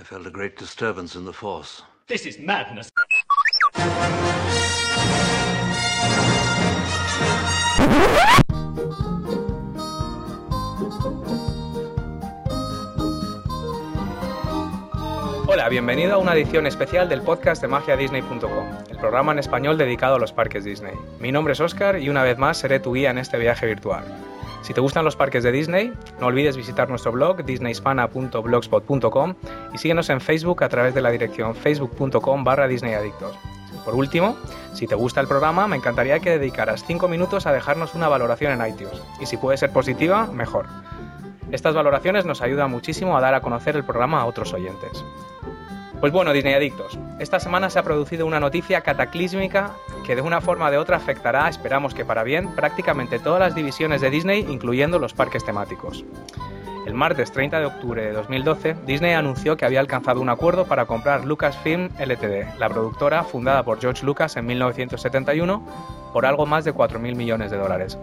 I felt a great disturbance in the force. This is madness. Hola, bienvenido a una edición especial del podcast de magiadisney.com, el programa en español dedicado a los parques Disney. Mi nombre es Oscar y una vez más seré tu guía en este viaje virtual. Si te gustan los parques de Disney, no olvides visitar nuestro blog disneyhispana.blogspot.com y síguenos en Facebook a través de la dirección facebook.com barra disneyadictos. Por último, si te gusta el programa, me encantaría que dedicaras 5 minutos a dejarnos una valoración en iTunes, y si puede ser positiva, mejor. Estas valoraciones nos ayudan muchísimo a dar a conocer el programa a otros oyentes. Pues bueno, Disney Adictos, esta semana se ha producido una noticia cataclísmica que de una forma o de otra afectará, esperamos que para bien, prácticamente todas las divisiones de Disney, incluyendo los parques temáticos. El martes 30 de octubre de 2012, Disney anunció que había alcanzado un acuerdo para comprar Lucasfilm Ltd., la productora fundada por George Lucas en 1971, por algo más de 4.000 millones de dólares.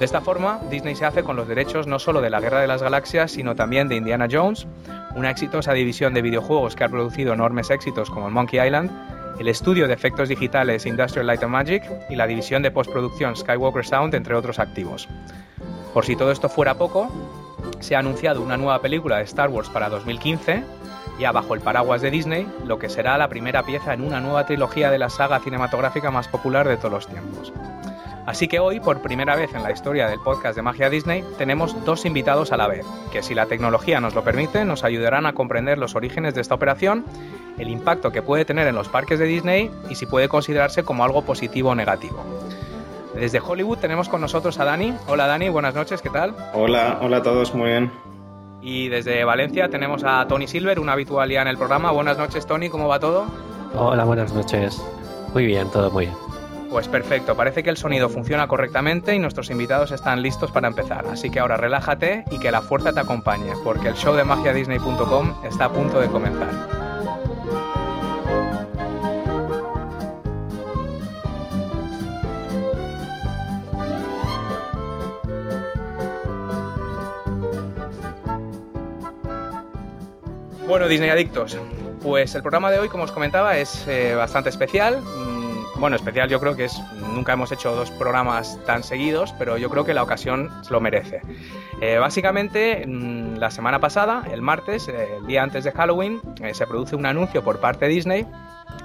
De esta forma, Disney se hace con los derechos no solo de la Guerra de las Galaxias, sino también de Indiana Jones, una exitosa división de videojuegos que ha producido enormes éxitos como el Monkey Island, el estudio de efectos digitales Industrial Light and Magic y la división de postproducción Skywalker Sound, entre otros activos. Por si todo esto fuera poco, se ha anunciado una nueva película de Star Wars para 2015, ya bajo el paraguas de Disney, lo que será la primera pieza en una nueva trilogía de la saga cinematográfica más popular de todos los tiempos. Así que hoy, por primera vez en la historia del podcast de Magia Disney, tenemos dos invitados a la vez, que si la tecnología nos lo permite, nos ayudarán a comprender los orígenes de esta operación, el impacto que puede tener en los parques de Disney y si puede considerarse como algo positivo o negativo. Desde Hollywood tenemos con nosotros a Dani. Hola Dani, buenas noches, ¿qué tal? Hola, hola a todos, muy bien. Y desde Valencia tenemos a Tony Silver, una habitual ya en el programa. Buenas noches Tony, ¿cómo va todo? Hola, buenas noches. Muy bien, todo muy bien. Pues perfecto, parece que el sonido funciona correctamente y nuestros invitados están listos para empezar. Así que ahora relájate y que la fuerza te acompañe, porque el show de magiadisney.com está a punto de comenzar. Bueno, Disney Adictos, pues el programa de hoy, como os comentaba, es eh, bastante especial. Bueno, especial yo creo que es, nunca hemos hecho dos programas tan seguidos, pero yo creo que la ocasión lo merece. Eh, básicamente, mm, la semana pasada, el martes, eh, el día antes de Halloween, eh, se produce un anuncio por parte de Disney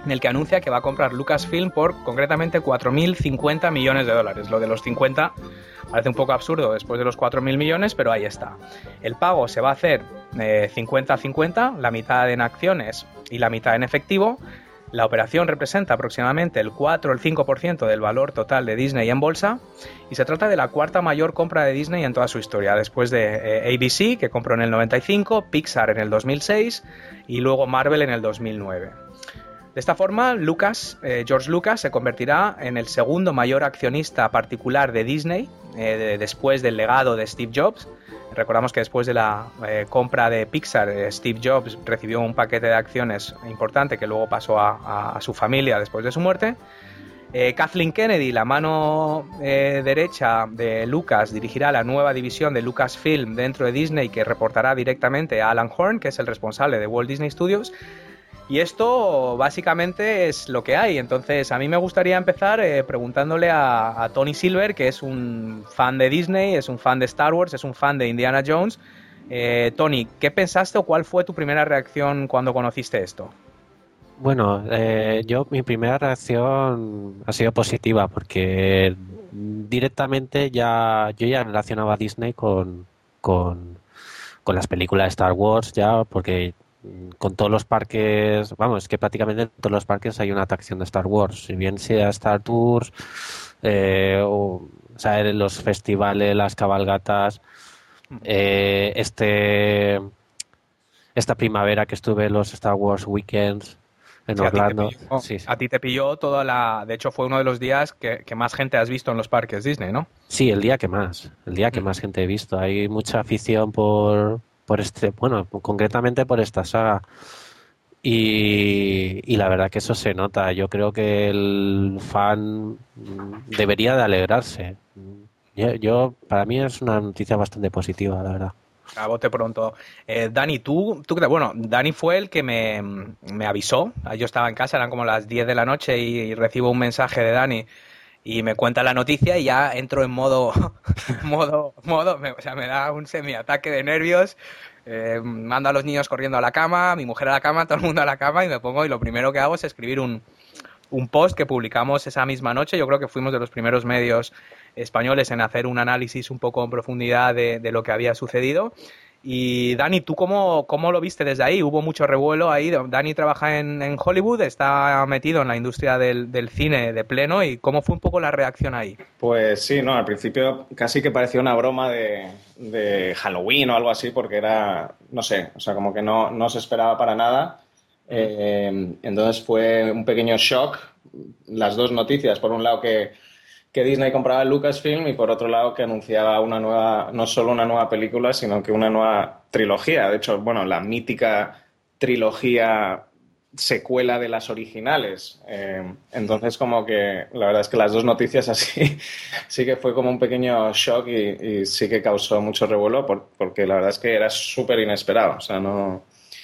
en el que anuncia que va a comprar Lucasfilm por concretamente 4.050 millones de dólares. Lo de los 50 parece un poco absurdo después de los 4.000 millones, pero ahí está. El pago se va a hacer 50-50, la mitad en acciones y la mitad en efectivo. La operación representa aproximadamente el 4 o el 5% del valor total de Disney en bolsa y se trata de la cuarta mayor compra de Disney en toda su historia, después de eh, ABC, que compró en el 95, Pixar en el 2006 y luego Marvel en el 2009. De esta forma, Lucas, eh, George Lucas se convertirá en el segundo mayor accionista particular de Disney eh, de- después del legado de Steve Jobs. Recordamos que después de la eh, compra de Pixar, eh, Steve Jobs recibió un paquete de acciones importante que luego pasó a, a- su familia después de su muerte. Eh, Kathleen Kennedy, la mano derecha de Lucas, dirigirá la nueva división de Lucasfilm dentro de Disney que reportará directamente a Alan Horn, que es el responsable de Walt Disney Studios. Y esto básicamente es lo que hay. Entonces, a mí me gustaría empezar eh, preguntándole a, Tony Silver, que es un fan de Disney, es un fan de Star Wars, es un fan de Indiana Jones. Eh, Tony, ¿qué pensaste o cuál fue tu primera reacción cuando conociste esto? Bueno, eh, yo mi primera reacción ha sido positiva porque directamente ya yo ya relacionaba a Disney con, con, con las películas de Star Wars ya porque con todos los parques, vamos, es que prácticamente en todos los parques hay una atracción de Star Wars, si bien sea Star Tours, eh, o, o sea, los festivales, las cabalgatas, eh, este esta primavera que estuve en los Star Wars Weekends en Sí, a ti Orlando. pilló- Sí, sí. A ti te pilló toda la. De hecho, fue uno de los días que, que más gente has visto en los parques Disney, ¿no? Sí, el día que más, el día que Mm. más gente he visto. Hay mucha afición por, por este, bueno, concretamente por esta saga. Y, y la verdad que eso se nota. Yo creo que el fan debería de alegrarse. Yo, para mí es una noticia bastante positiva, la verdad. A bote pronto. Eh, Dani, tú, tú, bueno, Dani fue el que me, me, avisó. Yo estaba en casa, eran como las 10 de la noche y, recibo un mensaje de Dani y me cuenta la noticia y ya entro en modo, modo, modo, o sea, me da un semi-ataque de nervios. Eh, mando a los niños corriendo a la cama, mi mujer a la cama, todo el mundo a la cama y me pongo y lo primero que hago es escribir un, un post que publicamos esa misma noche. Yo creo que fuimos de los primeros medios españoles en hacer un análisis un poco en profundidad de, lo que había sucedido. Y Dani, ¿tú cómo, cómo, lo viste desde ahí? Hubo mucho revuelo ahí. Dani trabaja en, Hollywood, está metido en la industria del, cine de pleno. ¿Y cómo fue un poco la reacción ahí? Pues sí, no, al principio casi que parecía una broma de, Halloween o algo así, porque era, no sé, o sea, como que no, no se esperaba para nada. Eh, entonces fue un pequeño shock las dos noticias. Por un lado que, que, Disney compraba Lucasfilm y por otro lado que anunciaba una nueva, no solo una nueva película, sino que una nueva trilogía. De hecho, bueno, la mítica trilogía secuela de las originales. Eh, entonces, como que la verdad es que las dos noticias así sí que fue como un pequeño shock y, sí que causó mucho revuelo porque la verdad es que era súper inesperado. O sea, no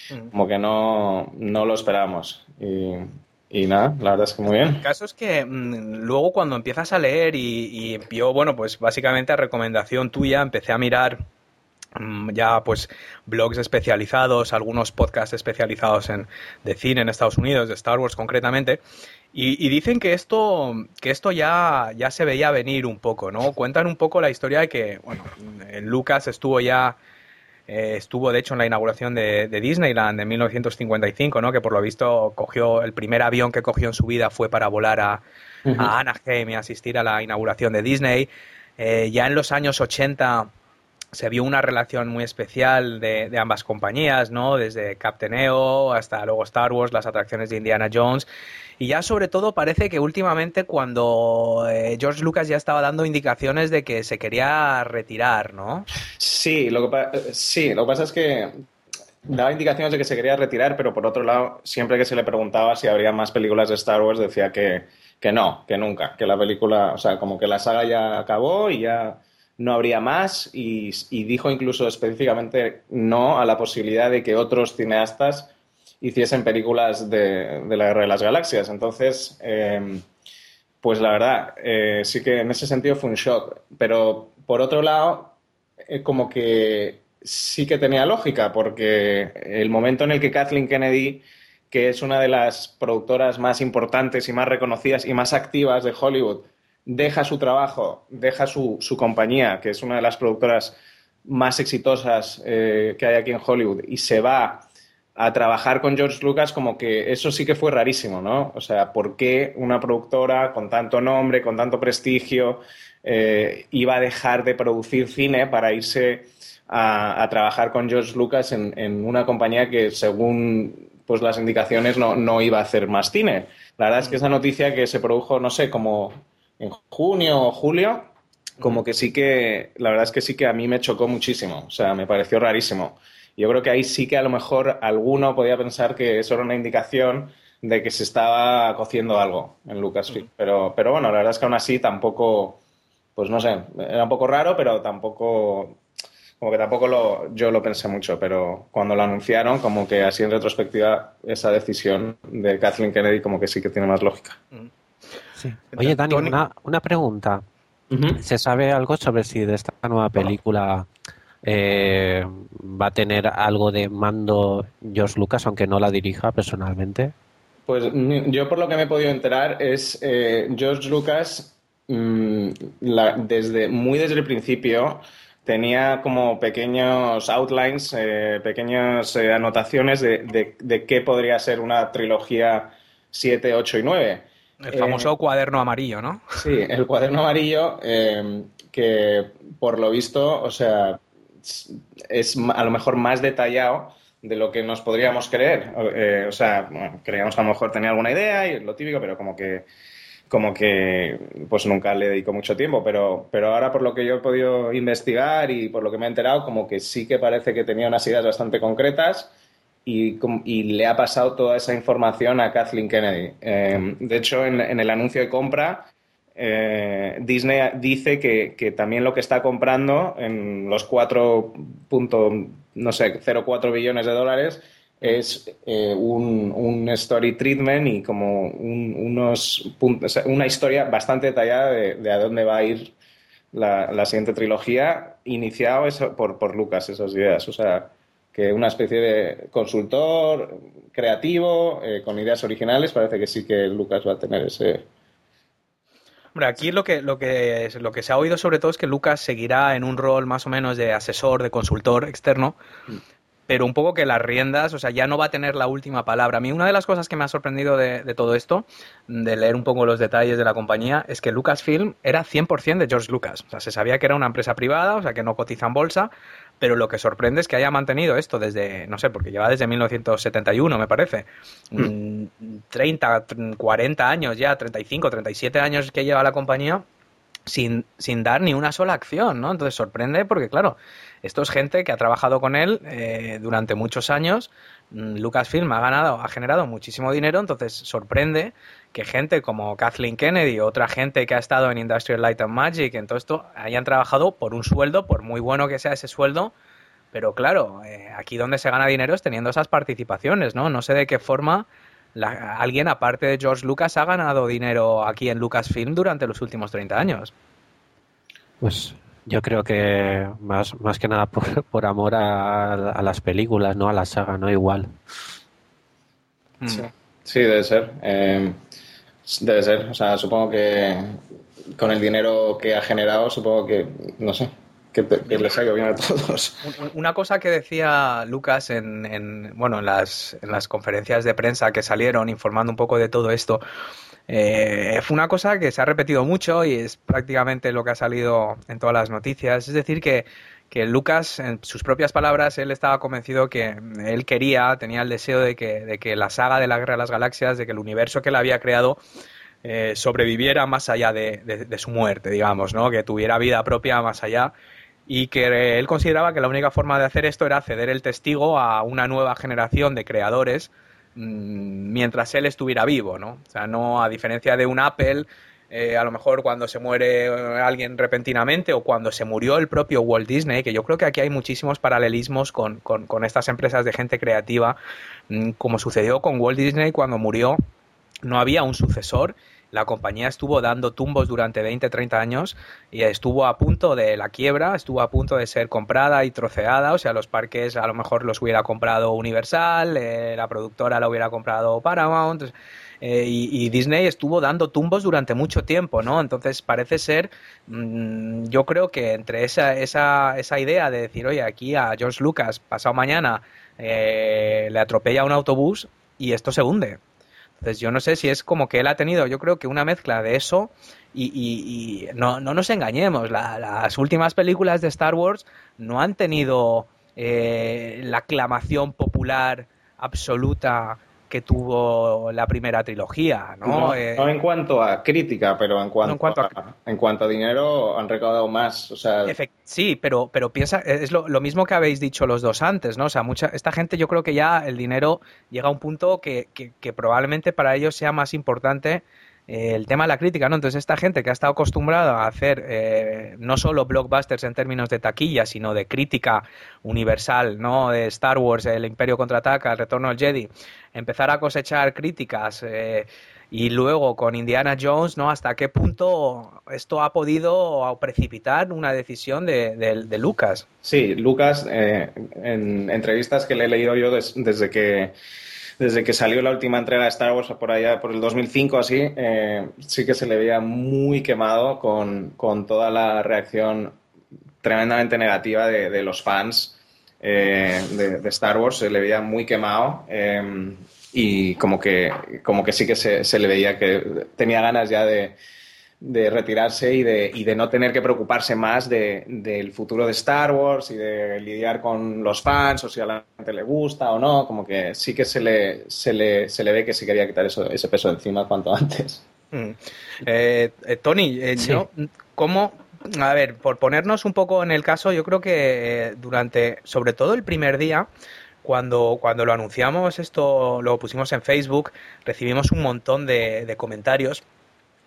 Mm. como que no, no lo esperábamos. Y, y nada, la verdad es que muy bien. El caso es que mm, luego cuando empiezas a leer y, y, yo, bueno, pues básicamente a recomendación tuya empecé a mirar mm, ya pues blogs especializados, algunos podcasts especializados en, de cine en Estados Unidos, de Star Wars concretamente, y, y, dicen que esto, que esto ya, ya se veía venir un poco, ¿no? Cuentan un poco la historia de que, bueno, Lucas estuvo ya eh, estuvo, de hecho, en la inauguración de, Disneyland en 1955, ¿no? que por lo visto cogió el primer avión que cogió en su vida fue para volar a, Anaheim y asistir a la inauguración de Disney. Eh, ya en los años 80 se vio una relación muy especial de, ambas compañías, ¿no? Desde Captain EO hasta luego Star Wars, las atracciones de Indiana Jones. Y ya sobre todo parece que últimamente cuando eh, George Lucas ya estaba dando indicaciones de que se quería retirar, ¿no? Sí, lo que, sí, lo que pasa es que daba indicaciones de que se quería retirar, pero por otro lado, siempre que se le preguntaba si habría más películas de Star Wars, decía que, que no, que nunca, que la película, o sea, como que la saga ya acabó y ya no habría más y, dijo incluso específicamente no a la posibilidad de que otros cineastas hiciesen películas de, la Guerra de las Galaxias. Entonces, em, pues la verdad, eh, sí que en ese sentido fue un shock. Pero por otro lado, eh, como que sí que tenía lógica, porque el momento en el que Kathleen Kennedy, que es una de las productoras más importantes y más reconocidas y más activas de Hollywood, deja su trabajo, deja su, compañía, que es una de las productoras más exitosas eh, que hay aquí en Hollywood, y se va a trabajar con George Lucas como que eso sí que fue rarísimo, ¿no? O sea, ¿por qué una productora con tanto nombre, con tanto prestigio, eh, iba a dejar de producir cine para irse a, trabajar con George Lucas en, una compañía que, según pues, las indicaciones, no, no, iba a hacer más cine? La verdad es que esa noticia que se produjo, no sé, como en junio o julio, como que sí que, la verdad es que sí que a mí me chocó muchísimo, o sea, me pareció rarísimo. Yo creo que ahí sí que a lo mejor alguno podía pensar que eso era una indicación de que se estaba cociendo algo en Lucasfilm. Pero, pero bueno, la verdad es que aún así tampoco, pues no sé, era un poco raro, pero tampoco, como que tampoco lo, yo lo pensé mucho, pero cuando lo anunciaron, como que así en retrospectiva, esa decisión de Kathleen Kennedy como que sí que tiene más lógica. Oye, Dani, una, una pregunta. ¿Se sabe algo sobre si de esta nueva película eh, va a tener algo de mando George Lucas, aunque no la dirija personalmente? Pues yo por lo que me he podido enterar es eh, George Lucas mm, desde muy desde el principio tenía como pequeños outlines, eh, pequeñas anotaciones de, de, qué podría ser una trilogía 7, 8 y 9. El famoso cuaderno amarillo, ¿no? Sí, el cuaderno amarillo que por lo visto, o sea, es a lo mejor más detallado de lo que nos podríamos creer. Eh, o sea, creíamos que a lo mejor tenía alguna idea y lo típico, pero como que como que pues nunca le dedico mucho tiempo, pero, pero ahora por lo que yo he podido investigar y por lo que me he enterado, como que sí que parece que tenía unas ideas bastante concretas y, y le ha pasado toda esa información a Kathleen Kennedy. Eh, de hecho, en, el anuncio de compra eh, Disney dice que, también lo que está comprando en los 4. no sé, 0,4 billones de dólares es eh, un, story treatment y como unos puntos, una historia bastante detallada de, a dónde va a ir la, siguiente trilogía, iniciado eso por, por Lucas, esas ideas. O sea, que una especie de consultor creativo, eh, con ideas originales, parece que sí que Lucas va a tener ese, Hombre, aquí lo que, lo, que, lo que se ha oído sobre todo es que Lucas seguirá en un rol más o menos de asesor, de consultor externo, mm pero un poco que las riendas, o sea, ya no va a tener la última palabra. A mí una de las cosas que me ha sorprendido de, todo esto, de leer un poco los detalles de la compañía, es que Lucasfilm era 100% de George Lucas. O sea, se sabía que era una empresa privada, o sea, que no cotiza en bolsa, pero lo que sorprende es que haya mantenido esto desde, no sé, porque lleva desde 1971, me parece. 30, mm. 40 años ya, 35, 37 años que lleva la compañía sin, sin dar ni una sola acción, ¿no? Entonces sorprende porque, claro, esto es gente que ha trabajado con él eh, durante muchos años. Mm, Lucasfilm ha ganado, ha generado muchísimo dinero, entonces sorprende que gente como Kathleen Kennedy otra gente que ha estado en Industrial Light and Magic, en todo esto, hayan trabajado por un sueldo, por muy bueno que sea ese sueldo, pero claro, eh, aquí donde se gana dinero es teniendo esas participaciones, ¿no? No sé de qué forma alguien aparte de George Lucas ha ganado dinero aquí en Lucasfilm durante los últimos 30 años. Pues yo creo que más, más que nada por, amor a, las películas, no a la saga, no igual. Mm. Sí, debe ser. Eh, debe ser. O sea, supongo que con el dinero que ha generado, supongo que, no sé, que, les ha ido bien a todos. Una cosa que decía Lucas en, bueno, en las, en las conferencias de prensa que salieron informando un poco de todo esto, eh, fue una cosa que se ha repetido mucho y es prácticamente lo que ha salido en todas las noticias. Es decir, que, que Lucas, en sus propias palabras, él estaba convencido que él quería, tenía el deseo de que, de que la saga de la Guerra de las Galaxias, de que el universo que él había creado, eh, sobreviviera más allá de, de, su muerte, digamos, ¿no? Que tuviera vida propia más allá y que él consideraba que la única forma de hacer esto era ceder el testigo a una nueva generación de creadores mm, mientras él estuviera vivo, ¿no? O sea, no a diferencia de un Apple, eh, a lo mejor cuando se muere alguien repentinamente o cuando se murió el propio Walt Disney, que yo creo que aquí hay muchísimos paralelismos con, con estas empresas de gente creativa, mm, como sucedió con Walt Disney cuando murió, no había un sucesor la compañía estuvo dando tumbos durante 20, 30 años y estuvo a punto de la quiebra, estuvo a punto de ser comprada y troceada, o sea, los parques a lo mejor los hubiera comprado Universal, eh, la productora la hubiera comprado Paramount. Eh, y, Disney estuvo dando tumbos durante mucho tiempo, ¿no? Entonces parece ser, mm, yo creo que entre esa, esa, esa idea de decir, oye, aquí a George Lucas, pasado mañana, eh, le atropella un autobús y esto se hunde. Entonces yo no sé si es como que él ha tenido, yo creo que una mezcla de eso y, no, no, nos engañemos, las últimas películas de Star Wars no han tenido eh, la aclamación popular absoluta que tuvo la primera trilogía, ¿no? Eh, en cuanto a crítica, pero en cuanto, a, en cuanto a dinero han recaudado más, o sea... sí, pero, pero piensa, es lo, mismo que habéis dicho los dos antes, ¿no? O sea, mucha, esta gente yo creo que ya el dinero llega a un punto que, que probablemente para ellos sea más importante eh, el tema de la crítica, ¿no? Entonces esta gente que ha estado acostumbrada a hacer eh, no solo blockbusters en términos de taquilla, sino de crítica universal, ¿no? De Star Wars, El Imperio contraataca, El Retorno del Jedi, empezar a cosechar críticas eh, y luego con Indiana Jones, ¿no? Hasta qué punto esto ha podido precipitar una decisión de, Lucas. Sí, Lucas, en entrevistas que le he leído yo desde que desde que salió la última entrega de Star Wars por allá, por el 2005 así, eh, sí que se le veía muy quemado con, con toda la reacción tremendamente negativa de, los fans eh, de, Star Wars, se le veía muy quemado eh, y como que, como que sí que se, se le veía que tenía ganas ya de, de retirarse y de, y de no tener que preocuparse más de, del futuro de Star Wars y de lidiar con los fans o si a la gente le gusta o no, como que sí que se le, se le, se le ve que se quería quitar eso, ese peso encima cuanto antes. Mm. Eh, eh, Tony, eh, ¿cómo, a ver, por ponernos un poco en el caso, yo creo que durante, sobre todo el primer día, cuando, cuando lo anunciamos, esto lo pusimos en Facebook, recibimos un montón de, de comentarios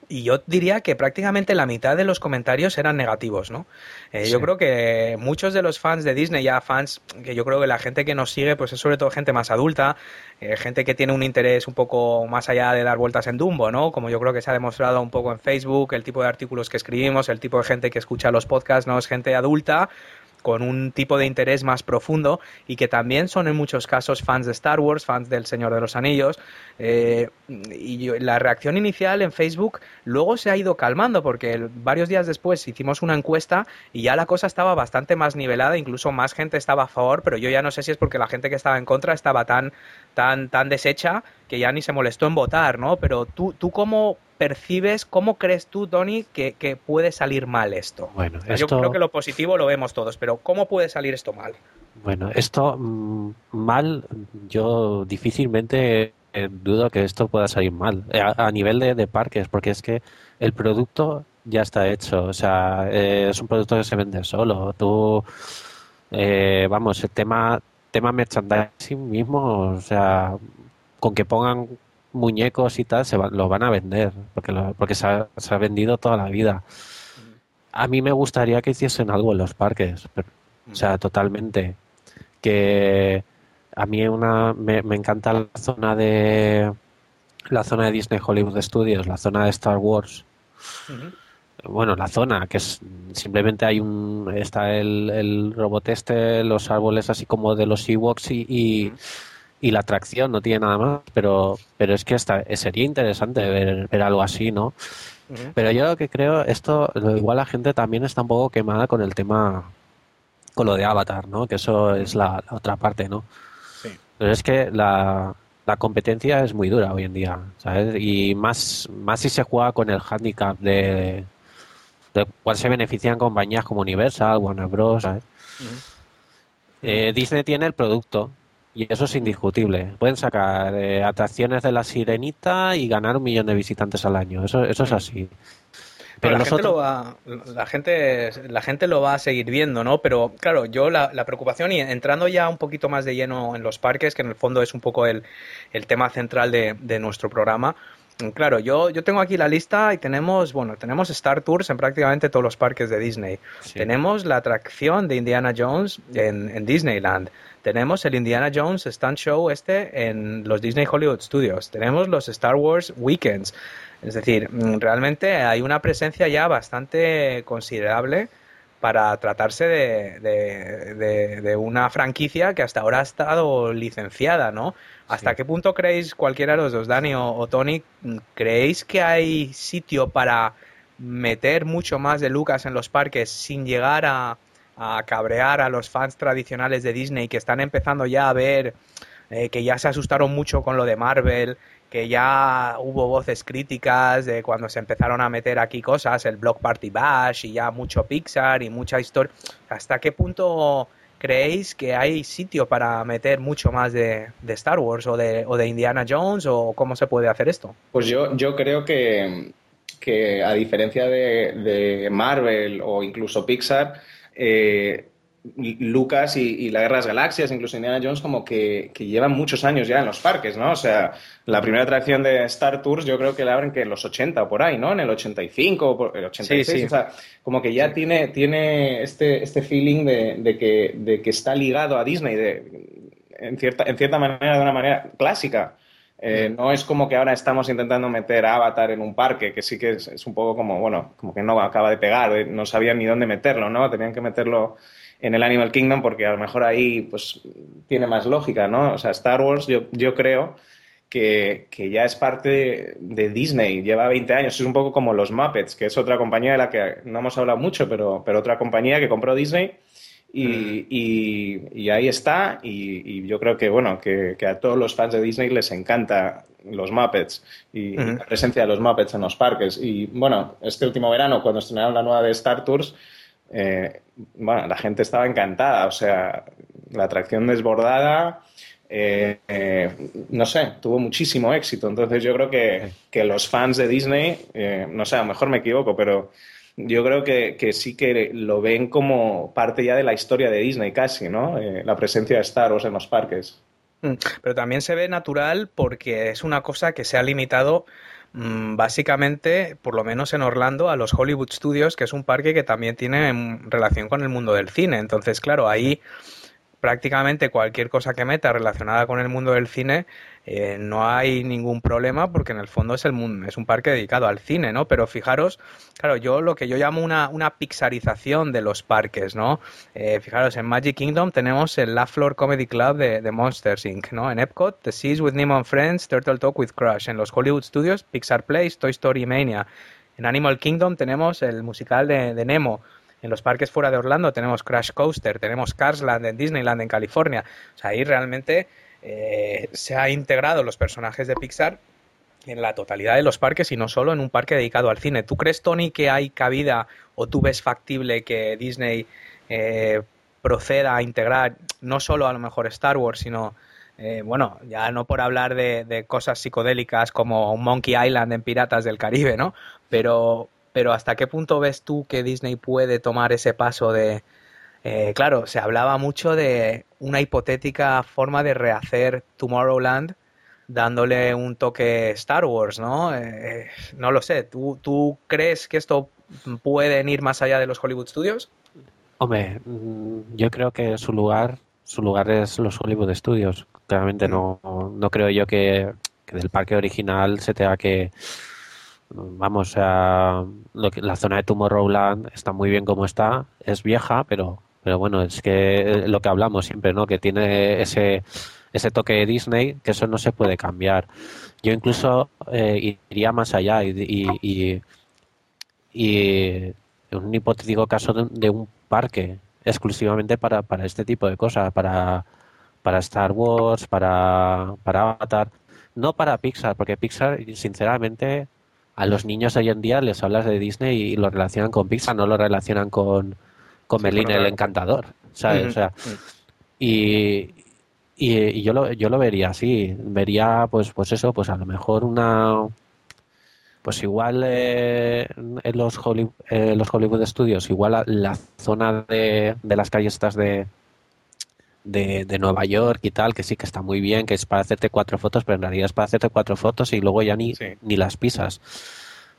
y yo diría que prácticamente la mitad de los comentarios eran negativos, ¿no? Eh, yo creo que muchos de los fans de Disney, ya fans, que yo creo que la gente que nos sigue, pues es sobre todo gente más adulta, eh, gente que tiene un interés un poco más allá de dar vueltas en Dumbo, ¿no? Como yo creo que se ha demostrado un poco en Facebook, el tipo de artículos que escribimos, el tipo de gente que escucha los podcasts, ¿no? Es gente adulta con un tipo de interés más profundo y que también son en muchos casos fans de Star Wars, fans del Señor de los Anillos. Eh, y la reacción inicial en Facebook luego se ha ido calmando porque varios días después hicimos una encuesta y ya la cosa estaba bastante más nivelada, incluso más gente estaba a favor, pero yo ya no sé si es porque la gente que estaba en contra estaba tan, tan, tan deshecha que ya ni se molestó en votar, ¿no? Pero tú, tú cómo percibes, cómo crees tú, Tony, que, puede salir mal esto? Bueno, Yo creo que lo positivo lo vemos todos, pero ¿cómo puede salir esto mal? Bueno, esto mm, mal, yo difícilmente eh, dudo que esto pueda salir mal eh, a, nivel de, parques, porque es que el producto ya está hecho, o sea, eh, es un producto que se vende solo. Tú, vamos, el tema tema merchandising mismo, o sea, con que pongan muñecos y tal, se lo van a vender, porque, porque se ha, vendido toda la vida. A mí me gustaría que hiciesen algo en los parques, o sea, totalmente. Que a mí una, me, encanta la zona de la zona de Disney Hollywood Studios, la zona de Star Wars. Bueno, la zona, que es simplemente hay un está el, el robot este, los árboles así como de los Ewoks y y la atracción no tiene nada más, pero, pero es que hasta sería interesante ver, algo así, ¿no? Pero yo lo que creo, esto, igual la gente también está un poco quemada con el tema, con lo de Avatar, ¿no? Que eso es la, otra parte, ¿no? Sí. Pero es que la, la competencia es muy dura hoy en día, ¿sabes? Y más, más si se juega con el handicap de, de cuál se benefician compañías como Universal, Warner Bros., ¿sabes? Eh, Disney tiene el producto, y eso es indiscutible. Pueden sacar eh, atracciones de la sirenita y ganar un millón de visitantes al año. Eso, eso es así. Pero, la, gente lo va, la, gente, la gente lo va a seguir viendo, ¿no? Pero claro, yo la, preocupación, y entrando ya un poquito más de lleno en los parques, que en el fondo es un poco el, el tema central de, de nuestro programa, Claro, yo, yo tengo aquí la lista y tenemos, bueno, tenemos Star Tours en prácticamente todos los parques de Disney. Tenemos la atracción de Indiana Jones en, en Disneyland. Tenemos el Indiana Jones Stunt Show este en los Disney Hollywood Studios. Tenemos los Star Wars Weekends. Es decir, mm, realmente hay una presencia ya bastante considerable para tratarse de, de, una franquicia que hasta ahora ha estado licenciada, ¿no? ¿Hasta qué punto creéis, cualquiera de los dos, Dani o, Tony, creéis que hay sitio para meter mucho más de Lucas en los parques sin llegar a, a cabrear a los fans tradicionales de Disney que están empezando ya a ver eh, que ya se asustaron mucho con lo de Marvel, que ya hubo voces críticas de cuando se empezaron a meter aquí cosas, el Block Party Bash y ya mucho Pixar y mucha historia. ¿Hasta qué punto creéis que hay sitio para meter mucho más de, Star Wars o de, o de, Indiana Jones o cómo se puede hacer esto? Pues yo, yo creo que, que a diferencia de, de Marvel o incluso Pixar, eh, Lucas y, la Guerra de las Galaxias, incluso Indiana Jones, como que, llevan muchos años ya en los parques, ¿no? O sea, la primera atracción de Star Tours yo creo que la abren que en los 80 o por ahí, ¿no? En el 85 el 86, o sea, como que ya tiene, tiene este, este feeling de, que, de que está ligado a Disney, de, en, cierta, en cierta manera, de una manera clásica. Eh, no es como que ahora estamos intentando meter Avatar en un parque, que sí que es, un poco como, bueno, como que no acaba de pegar, eh, no sabían ni dónde meterlo, ¿no? Tenían que meterlo en el Animal Kingdom porque a lo mejor ahí pues tiene más lógica, ¿no? O sea, Star Wars yo, yo creo que, que, ya es parte de Disney, lleva 20 años, es un poco como los Muppets, que es otra compañía de la que no hemos hablado mucho, pero, pero otra compañía que compró Disney y, ahí está, y, yo creo que, bueno, que, a todos los fans de Disney les encanta los Muppets y, la presencia de los Muppets en los parques. Y bueno, este último verano, cuando estrenaron la nueva de Star Tours, eh, bueno, la gente estaba encantada, o sea, la atracción desbordada, eh, eh, no sé, tuvo muchísimo éxito. Entonces yo creo que, que los fans de Disney, no sé, a lo mejor me equivoco, pero yo creo que, sí que lo ven como parte ya de la historia de Disney casi, ¿no? Eh, la presencia de Star Wars en los parques. Mm, pero también se ve natural porque es una cosa que se ha limitado mm, básicamente, por lo menos en Orlando, a los Hollywood Studios, que es un parque que también tiene relación con el mundo del cine. Entonces, claro, ahí prácticamente cualquier cosa que meta relacionada con el mundo del cine eh, no hay ningún problema porque en el fondo es el mundo, es un parque dedicado al cine, ¿no? Pero fijaros, claro, yo lo que yo llamo una, una pixarización de los parques, ¿no? Eh, fijaros, en Magic Kingdom tenemos el La Floor Comedy Club de, de, Monsters Inc., ¿no? En Epcot, The Seas with Nemo and Friends, Turtle Talk with Crush. En los Hollywood Studios, Pixar Place, Toy Story Mania. En Animal Kingdom tenemos el musical de, de Nemo. En los parques fuera de Orlando tenemos Crash Coaster, tenemos Carsland en Disneyland en California. O sea, ahí realmente eh, se ha integrado los personajes de Pixar en la totalidad de los parques y no solo en un parque dedicado al cine. ¿Tú crees, Tony, que hay cabida o tú ves factible que Disney eh, proceda a integrar no solo a lo mejor Star Wars, sino, eh, bueno, ya no por hablar de, cosas psicodélicas como Monkey Island en Piratas del Caribe, ¿no? Pero, pero ¿hasta qué punto ves tú que Disney puede tomar ese paso de, eh, claro, se hablaba mucho de una hipotética forma de rehacer Tomorrowland dándole un toque Star Wars, ¿no? Eh, no lo sé. ¿Tú, ¿Tú crees que esto puede ir más allá de los Hollywood Studios? Hombre, mm, yo creo que su lugar, su lugar es los Hollywood Studios. Claramente no, no creo yo que, del parque original se tenga que vamos a la zona de Tomorrowland está muy bien como está, es vieja, pero pero bueno, es que eh, lo que hablamos siempre, ¿no? Que tiene ese, ese toque de Disney, que eso no se puede cambiar. Yo incluso eh, iría más allá y, y, y, en un hipotético caso de, un parque exclusivamente para, para este tipo de cosas, para, para Star Wars, para, para Avatar, no para Pixar, porque Pixar, sinceramente, a los niños hoy en día les hablas de Disney y lo relacionan con Pixar, no lo relacionan con, con Merlín el encantador, ¿sabes? o sea, y, y, yo lo yo lo vería así, vería pues pues eso, pues a lo mejor una pues igual eh, en los Hollywood, eh, los Hollywood Studios, igual la, zona de, de, las calles estas de, de, de, Nueva York y tal, que sí que está muy bien, que es para hacerte cuatro fotos, pero en realidad es para hacerte cuatro fotos y luego ya ni, ni las pisas.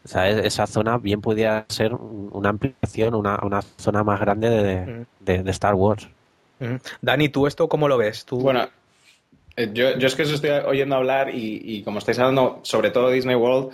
O sea, esa zona bien podría ser una ampliación, una, una zona más grande de, de, Star Wars. Dani, ¿tú esto cómo lo ves? ¿Tú... Bueno, eh, yo, yo, es que os estoy oyendo hablar y, y, como estáis hablando sobre todo Disney World,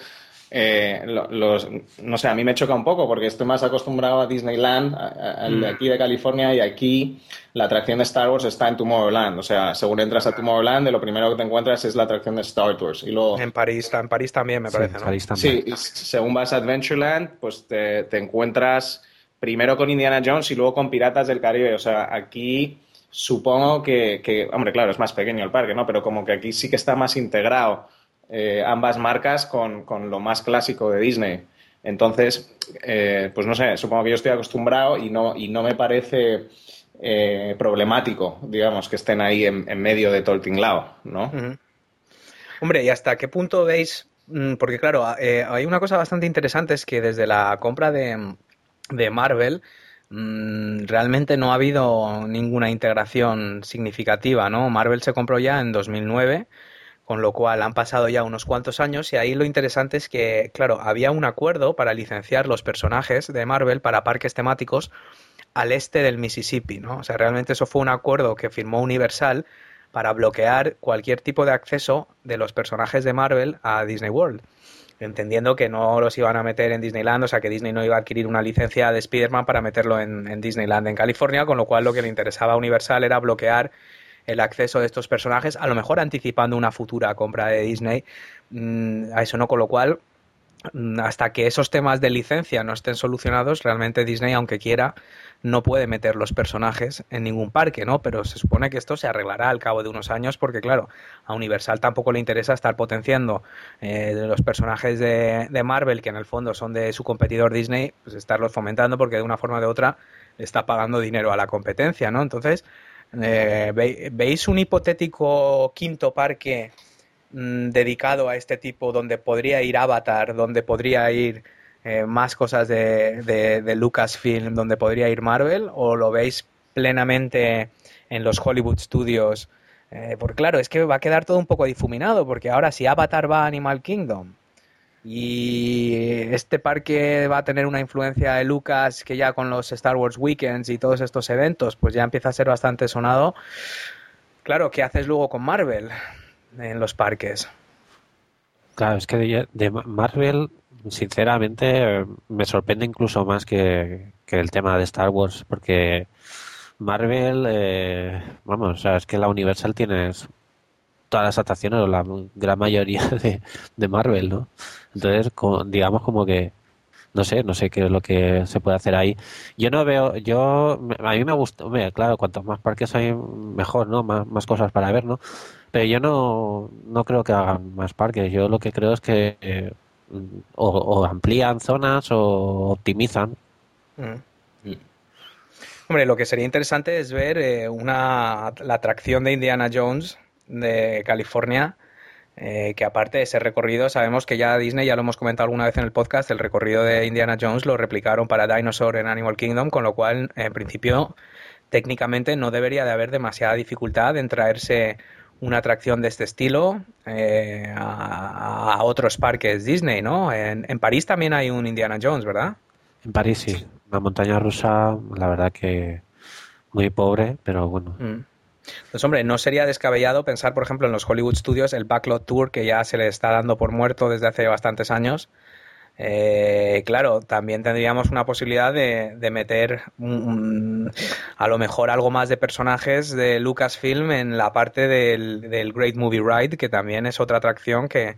eh, los, no sé, a mí me choca un poco porque estoy más acostumbrado a Disneyland, al de mm. aquí de California, y aquí la atracción de Star Wars está en Tomorrowland. O sea, según entras a Tomorrowland, lo primero que te encuentras es la atracción de Star Wars. Y luego, en París, en París también, me parece. ¿no? París también. Sí, según vas a Adventureland, pues te, te encuentras primero con Indiana Jones y luego con Piratas del Caribe. O sea, aquí supongo que, que, hombre, claro, es más pequeño el parque, ¿no? Pero como que aquí sí que está más integrado eh, ambas marcas con, con, lo más clásico de Disney. Entonces, eh, pues no sé, supongo que yo estoy acostumbrado y no, y no me parece eh, problemático, digamos, que estén ahí en, medio de todo el tinglao, ¿no? Hombre, ¿y hasta qué punto veis? Mm, porque claro, hay una cosa bastante interesante, es que desde la compra de, de Marvel, mm, realmente no ha habido ninguna integración significativa, ¿no? Marvel se compró ya en 2009 con lo cual han pasado ya unos cuantos años y ahí lo interesante es que, claro, había un acuerdo para licenciar los personajes de Marvel para parques temáticos al este del Mississippi, ¿no? O sea, realmente eso fue un acuerdo que firmó Universal para bloquear cualquier tipo de acceso de los personajes de Marvel a Disney World, entendiendo que no los iban a meter en Disneyland, o sea, que Disney no iba a adquirir una licencia de Spider-Man para meterlo en, en Disneyland en California, con lo cual lo que le interesaba a Universal era bloquear el acceso de estos personajes, a lo mejor anticipando una futura compra de Disney mm, a eso, ¿no? Con lo cual, mm, hasta que esos temas de licencia no estén solucionados, realmente Disney, aunque quiera, no puede meter los personajes en ningún parque, ¿no? Pero se supone que esto se arreglará al cabo de unos años porque, claro, a Universal tampoco le interesa estar potenciando eh, los personajes de, de, Marvel, que en el fondo son de su competidor Disney, pues estarlos fomentando porque de una forma o de otra está pagando dinero a la competencia, ¿no? Entonces, eh, ¿Veis un hipotético quinto parque mm, dedicado a este tipo donde podría ir Avatar, donde podría ir eh, más cosas de, de, Lucasfilm, donde podría ir Marvel? ¿O lo veis plenamente en los Hollywood Studios? Eh, porque claro, es que va a quedar todo un poco difuminado, porque ahora si Avatar va a Animal Kingdom, Y este parque va a tener una influencia de Lucas que ya con los Star Wars Weekends y todos estos eventos, pues ya empieza a ser bastante sonado. Claro, ¿qué haces luego con Marvel en los parques? Claro, es que de, de Marvel, sinceramente, me sorprende incluso más que, que el tema de Star Wars, porque Marvel, eh, vamos, o sea, es que la Universal tiene todas las atracciones, o la gran mayoría de, de Marvel, ¿no? Entonces, digamos como que no sé, no sé qué es lo que se puede hacer ahí. Yo no veo, yo, a mí me gusta, claro, cuantos más parques hay, mejor, ¿no? Más, más cosas para ver, ¿no? Pero yo no, no creo que hagan más parques. Yo lo que creo es que eh, o, amplían zonas o optimizan. Mm. Hombre, lo que sería interesante es ver eh, una, la atracción de Indiana Jones de California eh, que aparte de ese recorrido, sabemos que ya Disney, ya lo hemos comentado alguna vez en el podcast, el recorrido de Indiana Jones lo replicaron para Dinosaur en Animal Kingdom, con lo cual, en principio, técnicamente no debería de haber demasiada dificultad en traerse una atracción de este estilo eh, a, otros parques Disney, ¿no? En, París también hay un Indiana Jones, ¿verdad? En París sí, una montaña rusa, la verdad que muy pobre, pero bueno. Mm. Pues hombre, no sería descabellado pensar, por ejemplo, en los Hollywood Studios, el Backlot Tour, que ya se le está dando por muerto desde hace bastantes años. Eh, claro, también tendríamos una posibilidad de, meter a lo mejor algo más de personajes de Lucasfilm en la parte del, Great Movie Ride, que también es otra atracción que,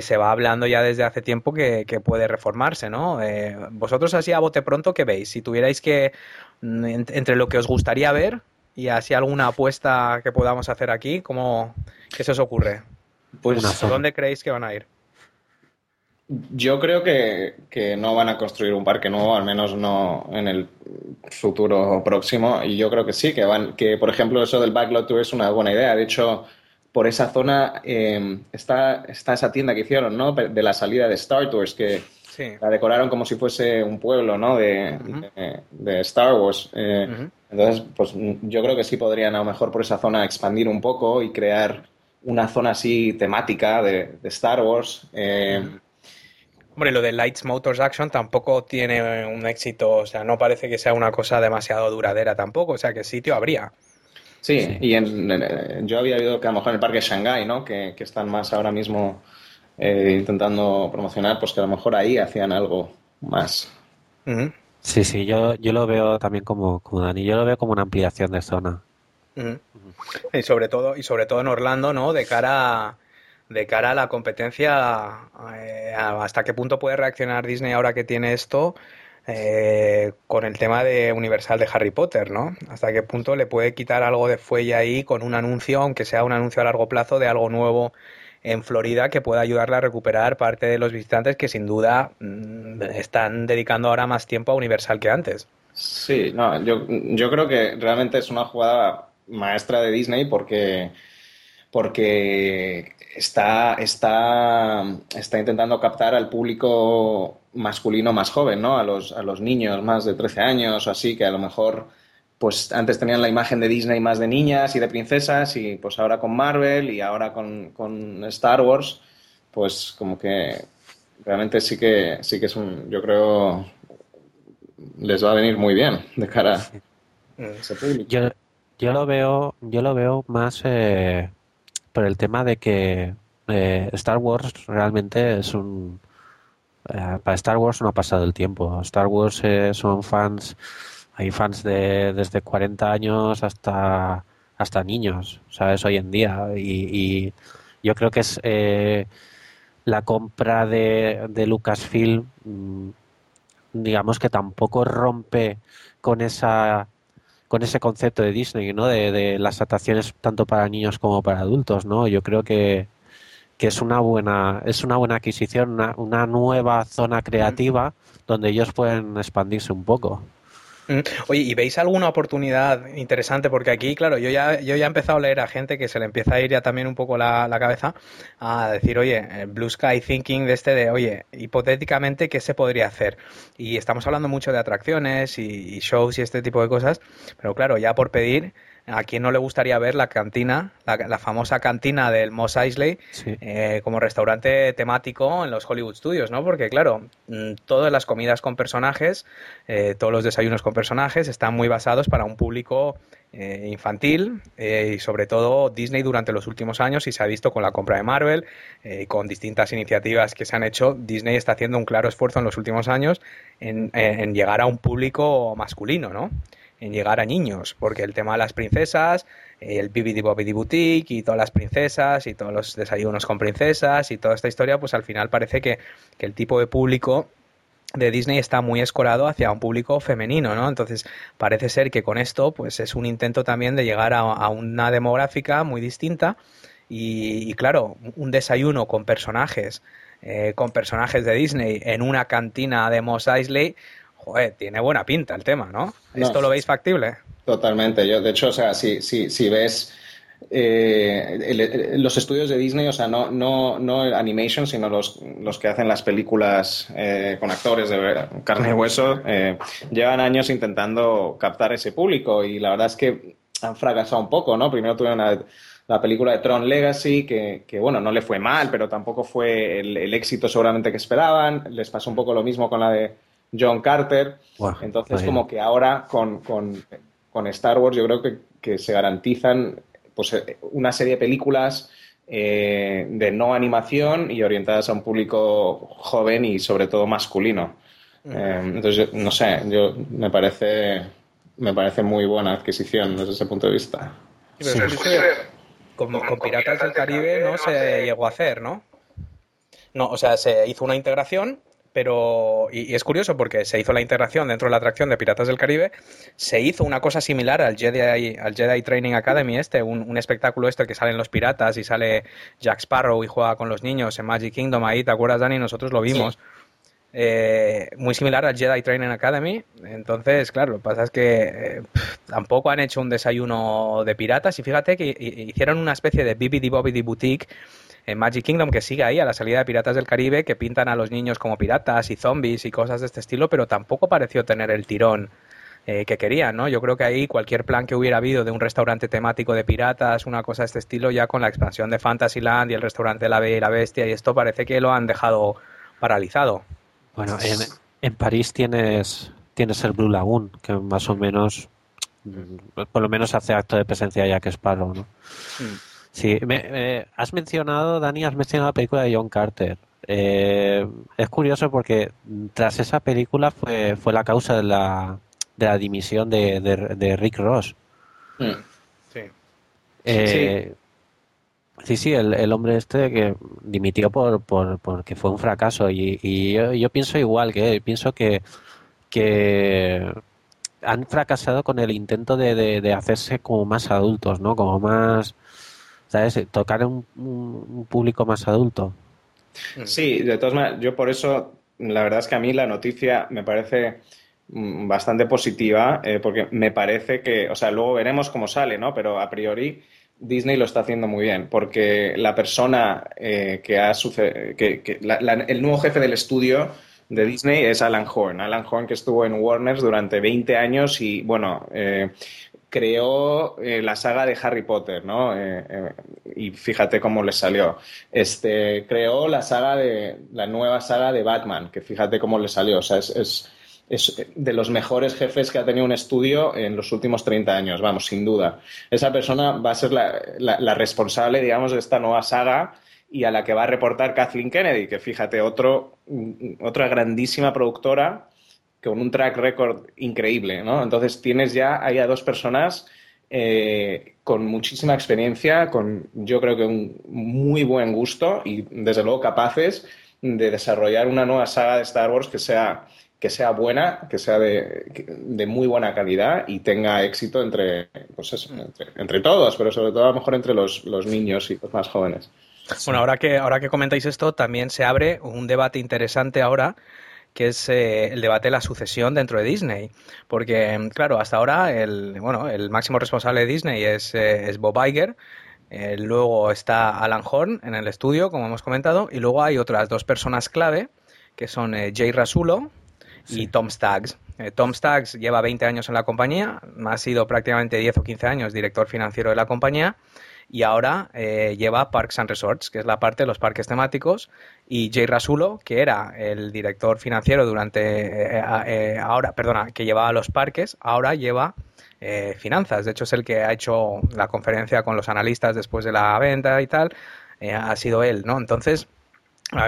se va hablando ya desde hace tiempo que, puede reformarse, ¿no? Eh, vosotros así a bote pronto, ¿qué veis? Si tuvierais que, mm, entre lo que os gustaría ver y así alguna apuesta que podamos hacer aquí, ¿cómo, ¿qué se os ocurre? Pues, ¿Dónde creéis que van a ir? Yo creo que, no van a construir un parque nuevo, al menos no en el futuro próximo. Y yo creo que sí, que van, que por ejemplo eso del Backlot Tour es una buena idea. De hecho, por esa zona eh, está, está esa tienda que hicieron, ¿no? De la salida de Star Tours, que la decoraron como si fuese un pueblo, ¿no? De, de, Star Wars. Eh, entonces, pues yo creo que sí podrían a lo mejor por esa zona expandir un poco y crear una zona así temática de, Star Wars. Eh, Hombre, lo de Lights Motors Action tampoco tiene un éxito, o sea, no parece que sea una cosa demasiado duradera tampoco, o sea, que sitio habría. Sí, y en, yo había oído que a lo mejor en el parque de Shanghái, ¿no? Que, están más ahora mismo eh, intentando promocionar, pues que a lo mejor ahí hacían algo más. Sí, sí, yo, yo lo veo también como, como Dani, yo lo veo como una ampliación de zona. Y sobre todo, y sobre todo en Orlando, ¿no? De cara a, de cara a la competencia, eh, hasta qué punto puede reaccionar Disney ahora que tiene esto eh, con el tema de Universal de Harry Potter, ¿no? Hasta qué punto le puede quitar algo de fuelle ahí con un anuncio, aunque sea un anuncio a largo plazo de algo nuevo en Florida que pueda ayudarle a recuperar parte de los visitantes que sin duda mm, están dedicando ahora más tiempo a Universal que antes. Sí, no, yo, yo creo que realmente es una jugada maestra de Disney porque, porque está, está, está intentando captar al público masculino más joven, ¿no? A los, a los niños más de 13 años o así, que a lo mejor pues antes tenían la imagen de Disney más de niñas y de princesas y pues ahora con Marvel y ahora con, Star Wars, pues como que realmente sí que sí que es un, yo creo, les va a venir muy bien de cara a ese público. Yo, yo lo veo, yo lo veo más eh, por el tema de que eh, Star Wars realmente es un eh, para Star Wars no ha pasado el tiempo. Star Wars son fans hay fans de desde 40 años hasta hasta niños, ¿sabes? Hoy en día. Y, yo creo que es eh, la compra de, de Lucasfilm, mm, digamos que tampoco rompe con esa con ese concepto de Disney, ¿no? De, las atracciones tanto para niños como para adultos, ¿no? Yo creo que, que es una buena es una buena adquisición, una, una nueva zona creativa donde ellos pueden expandirse un poco. Mm. Oye, ¿y veis alguna oportunidad interesante? Porque aquí, claro, yo ya, yo ya he empezado a leer a gente que se le empieza a ir ya también un poco la, cabeza a decir, oye, eh, Blue Sky Thinking de este de, oye, hipotéticamente, ¿qué se podría hacer? Y estamos hablando mucho de atracciones y, shows y este tipo de cosas, pero claro, ya por pedir, a quien no le gustaría ver la cantina, la, famosa cantina del Moss Eisley, eh, como restaurante temático en los Hollywood Studios, ¿no? Porque, claro, mm, todas las comidas con personajes, eh, todos los desayunos con personajes están muy basados para un público eh, infantil y sobre todo Disney durante los últimos años y se ha visto con la compra de Marvel y con distintas iniciativas que se han hecho, Disney está haciendo un claro esfuerzo en los últimos años en, en llegar a un público masculino, ¿no? En llegar a niños, porque el tema de las princesas, el Bibidi Bobidi Boutique y todas las princesas y todos los desayunos con princesas y toda esta historia, pues al final parece que, el tipo de público de Disney está muy escorado hacia un público femenino, ¿no? Entonces parece ser que con esto, pues es un intento también de llegar a, una demográfica muy distinta y, claro, un desayuno con personajes, eh, con personajes de Disney en una cantina de Moss Eisley, tiene buena pinta el tema, ¿no? ¿Esto lo veis factible? Totalmente. Yo, de hecho, o sea, si, si, si ves eh, los estudios de Disney, o sea, no, no, no animation, sino los, los que hacen las películas eh, con actores de carne y hueso, eh, llevan años intentando captar ese público y la verdad es que han fracasado un poco, ¿no? Primero tuvieron la película de Tron Legacy, que, que, bueno, no le fue mal, pero tampoco fue el, éxito seguramente que esperaban. Les pasó un poco lo mismo con la de John Carter. Entonces, como que ahora con, Star Wars yo creo que, se garantizan pues, eh, una serie de películas eh, de no animación y orientadas a un público joven y sobre todo masculino. Mm. Eh, entonces, no sé, yo me parece, me parece muy buena adquisición desde ese punto de vista. Como con Piratas del Caribe no se llegó a hacer, ¿no? No, o sea, se hizo una integración pero y, es curioso porque se hizo la integración dentro de la atracción de Piratas del Caribe, se hizo una cosa similar al Jedi, al Jedi Training Academy este, un, espectáculo este que salen los piratas y sale Jack Sparrow y juega con los niños en Magic Kingdom ahí, ¿te acuerdas Dani? Nosotros lo vimos. Eh, muy similar al Jedi Training Academy. Entonces, claro, lo que pasa es que eh, tampoco han hecho un desayuno de piratas y fíjate que hicieron una especie de Bibidi Bobidi Boutique en Magic Kingdom que sigue ahí a la salida de Piratas del Caribe que pintan a los niños como piratas y zombies y cosas de este estilo, pero tampoco pareció tener el tirón eh, que querían, ¿no? Yo creo que ahí cualquier plan que hubiera habido de un restaurante temático de piratas, una cosa de este estilo, ya con la expansión de Fantasyland y el restaurante de la Bella y la Bestia y esto parece que lo han dejado paralizado. Bueno, en, en París tienes, tienes el Blue Lagoon, que más o menos, mm, por lo menos hace acto de presencia ya que Sparrow, ¿no? Mm. Sí, me, has mencionado, Dani, has mencionado la película de John Carter. Eh, es curioso porque tras esa película fue, fue la causa de la, de la dimisión de, de, Rick Ross. Mm. Sí. Eh, sí. Sí, el, el, hombre este que dimitió por, por porque fue un fracaso y, y yo, yo, pienso igual que él, pienso que, que han fracasado con el intento de, de, de hacerse como más adultos, ¿no? Como más ¿sabes? Tocar un, público más adulto. Sí, de todas maneras, yo por eso, la verdad es que a mí la noticia me parece mm, bastante positiva, eh, porque me parece que, o sea, luego veremos cómo sale, ¿no? Pero a priori Disney lo está haciendo muy bien, porque la persona eh, que ha sucedido, el nuevo jefe del estudio de Disney es Alan Horn. Alan Horn que estuvo en Warner durante 20 años y, bueno, eh, creó eh, la saga de Harry Potter, ¿no? Eh, eh, y fíjate cómo le salió. Este, creó la saga de, la nueva saga de Batman, que fíjate cómo le salió. O sea, es, es, es, de los mejores jefes que ha tenido un estudio en los últimos 30 años, vamos, sin duda. Esa persona va a ser la, la, responsable, digamos, de esta nueva saga y a la que va a reportar Kathleen Kennedy, que fíjate, otro, otra grandísima productora con un track record increíble, ¿no? Entonces tienes ya ahí a dos personas eh, con muchísima experiencia, con yo creo que un muy buen gusto y desde luego capaces de desarrollar una nueva saga de Star Wars que sea, que sea buena, que sea de, de muy buena calidad y tenga éxito entre, pues eso, entre, todos, pero sobre todo a lo mejor entre los, los niños y los más jóvenes. Bueno, ahora que, ahora que comentáis esto, también se abre un debate interesante ahora que es eh, el debate de la sucesión dentro de Disney. Porque, claro, hasta ahora el, bueno, el máximo responsable de Disney es, eh, Bob Iger. Eh, luego está Alan Horn en el estudio, como hemos comentado, y luego hay otras dos personas clave, que son Jay Rasulo y Tom Staggs. Eh, Tom Staggs lleva 20 años en la compañía, ha sido prácticamente 10 o 15 años director financiero de la compañía y ahora eh, lleva Parks and Resorts, que es la parte de los parques temáticos, y Jay Rasulo, que era el director financiero durante, ahora, perdona, que llevaba los parques, ahora lleva finanzas. De hecho, es el que ha hecho la conferencia con los analistas después de la venta y tal. ha sido él, ¿no? Entonces,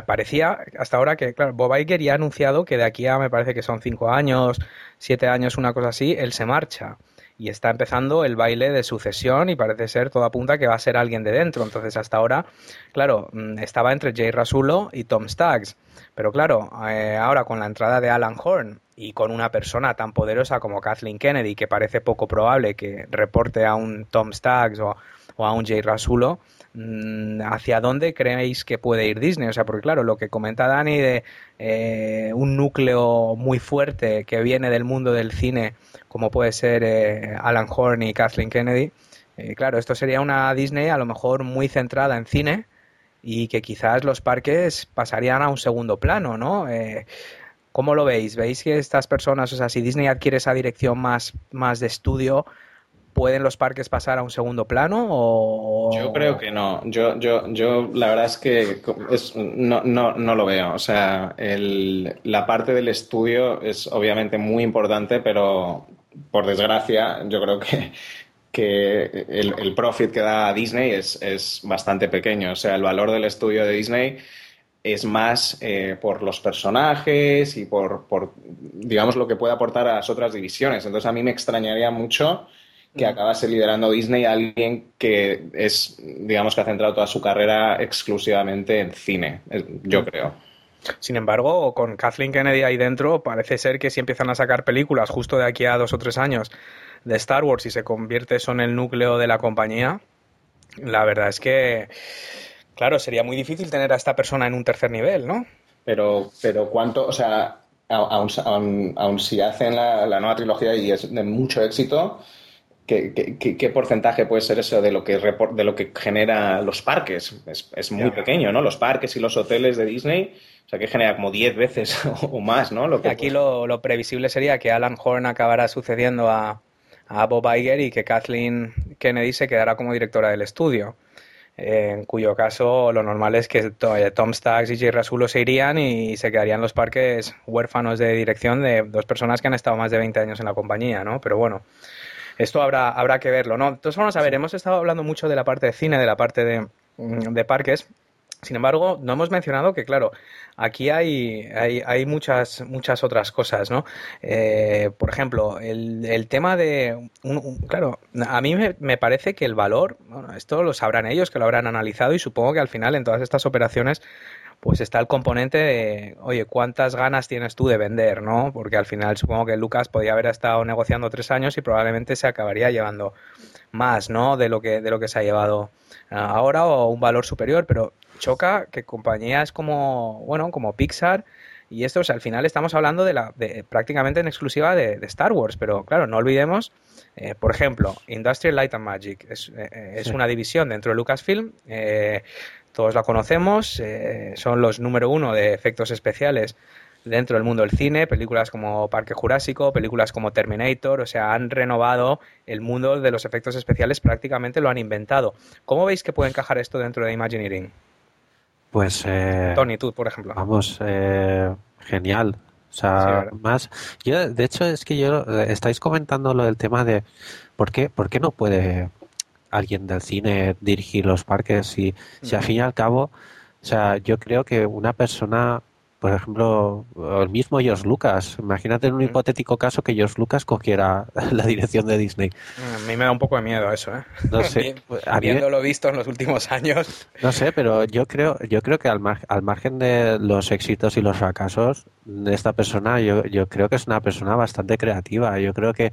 parecía hasta ahora que, claro, Bob Iger ya ha anunciado que de aquí a, me parece que son cinco años, siete años, una cosa así, él se marcha. Y está empezando el baile de sucesión y parece ser, todo apunta que va a ser alguien de dentro. Entonces, hasta ahora, claro, mm, estaba entre Jay Rasulo y Tom Staggs. Pero claro, eh, ahora con la entrada de Alan Horn y con una persona tan poderosa como Kathleen Kennedy, que parece poco probable que reporte a un Tom Staggs o, o a un Jay Rasulo, Mm, ¿hacia dónde creéis que puede ir Disney? O sea, porque claro, lo que comenta Dani de eh, un núcleo muy fuerte que viene del mundo del cine, como puede ser eh, Alan Horn y Kathleen Kennedy, eh, claro, esto sería una Disney a lo mejor muy centrada en cine y que quizás los parques pasarían a un segundo plano, ¿no? ¿Cómo lo veis? ¿Veis que estas personas, o sea, si Disney adquiere esa dirección más, más de estudio, ¿Pueden los parques pasar a un segundo plano? O... Yo creo que no. Yo, yo, yo la verdad es que no, no, no, lo veo. O sea, el, la parte del estudio es obviamente muy importante, pero por desgracia yo creo que, que el, profit que da Disney es, es, bastante pequeño. O sea, el valor del estudio de Disney es más eh, por los personajes y por, por, digamos, lo que puede aportar a las otras divisiones. Entonces a mí me extrañaría mucho que acabase liderando Disney alguien que es, digamos, que ha centrado toda su carrera exclusivamente en cine, yo creo. Sin embargo, con Kathleen Kennedy ahí dentro, parece ser que si empiezan a sacar películas justo de aquí a dos o tres años de Star Wars y se convierte eso en el núcleo de la compañía, la verdad es que, claro, sería muy difícil tener a esta persona en un tercer nivel, ¿no? Pero, pero ¿cuánto? O sea, aun, si hacen la, la nueva trilogía y es de mucho éxito, ¿Qué, porcentaje puede ser eso de lo que, de lo que genera los parques? Es, muy pequeño, ¿no? Los parques y los hoteles de Disney, o sea, que genera como 10 veces o más, ¿no? Lo que Aquí lo, previsible sería que Alan Horn acabará sucediendo a, Bob Iger y que Kathleen Kennedy se quedará como directora del estudio. En cuyo caso, lo normal es que Tom Staggs y Jay Rasulo se irían y se quedarían los parques huérfanos de dirección de dos personas que han estado más de 20 años en la compañía, ¿no? Pero bueno, esto habrá, habrá que verlo, ¿no? Entonces vamos a ver, hemos estado hablando mucho de la parte de cine, de la parte de, mm, parques. Sin embargo, no hemos mencionado que, claro, aquí hay, hay, muchas, muchas otras cosas, ¿no? Eh, por ejemplo, el, tema de... claro, a mí me, me, parece que el valor, bueno, esto lo sabrán ellos, que lo habrán analizado y supongo que al final en todas estas operaciones pues está el componente de, oye, ¿cuántas ganas tienes tú de vender, no? Porque al final supongo que Lucas podía haber estado negociando tres años y probablemente se acabaría llevando más, ¿no? De lo que, de lo que se ha llevado ah, ahora o un valor superior, pero choca que compañías como, bueno, como Pixar y esto, al final estamos hablando de la, de, prácticamente en exclusiva de, Star Wars, pero claro, no olvidemos, eh, por ejemplo, Industrial Light and Magic es, eh, es una división dentro de Lucasfilm. Eh, todos la conocemos, eh, son los número uno de efectos especiales dentro del mundo del cine, películas como Parque Jurásico, películas como Terminator, o sea, han renovado el mundo de los efectos especiales, prácticamente lo han inventado. ¿Cómo veis que puede encajar esto dentro de Imagineering? Pues... Eh, Tony, tú, por ejemplo. Vamos, eh, genial. O sea, más... Yo, de hecho, es que yo... Estáis comentando lo del tema de... ¿Por qué, por qué no puede alguien del cine dirigir los parques y si al fin y al cabo, o sea, yo creo que una persona, por ejemplo, el mismo George Lucas, imagínate en un hipotético caso que George Lucas cogiera la dirección de Disney. A mí me da un poco de miedo eso, ¿eh? No sé. Habiéndolo visto en los últimos años. No sé, pero yo creo, yo creo que al, al margen de los éxitos y los fracasos de esta persona, yo, yo creo que es una persona bastante creativa. Yo creo que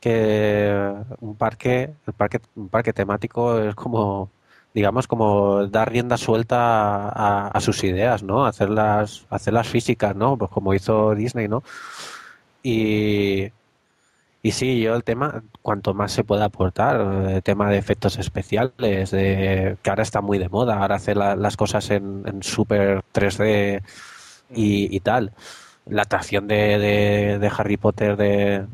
que un parque, el parque, un parque temático es como, digamos, como dar rienda suelta a, sus ideas, ¿no? Hacerlas, hacerlas físicas, ¿no? Pues como hizo Disney, ¿no? Y, y sí, yo el tema, cuanto más se pueda aportar, el tema de efectos especiales, de, que ahora está muy de moda, ahora hacer las cosas en, super 3D y, y tal la atracción de, de, Harry Potter de,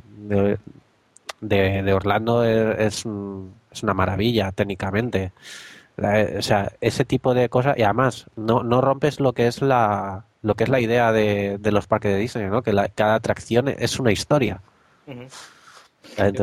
Orlando es, es, una maravilla técnicamente. o sea, ese tipo de cosas, y además, no, no rompes lo que es la lo que es la idea de, de los parques de Disney, ¿no? Que cada atracción es una historia.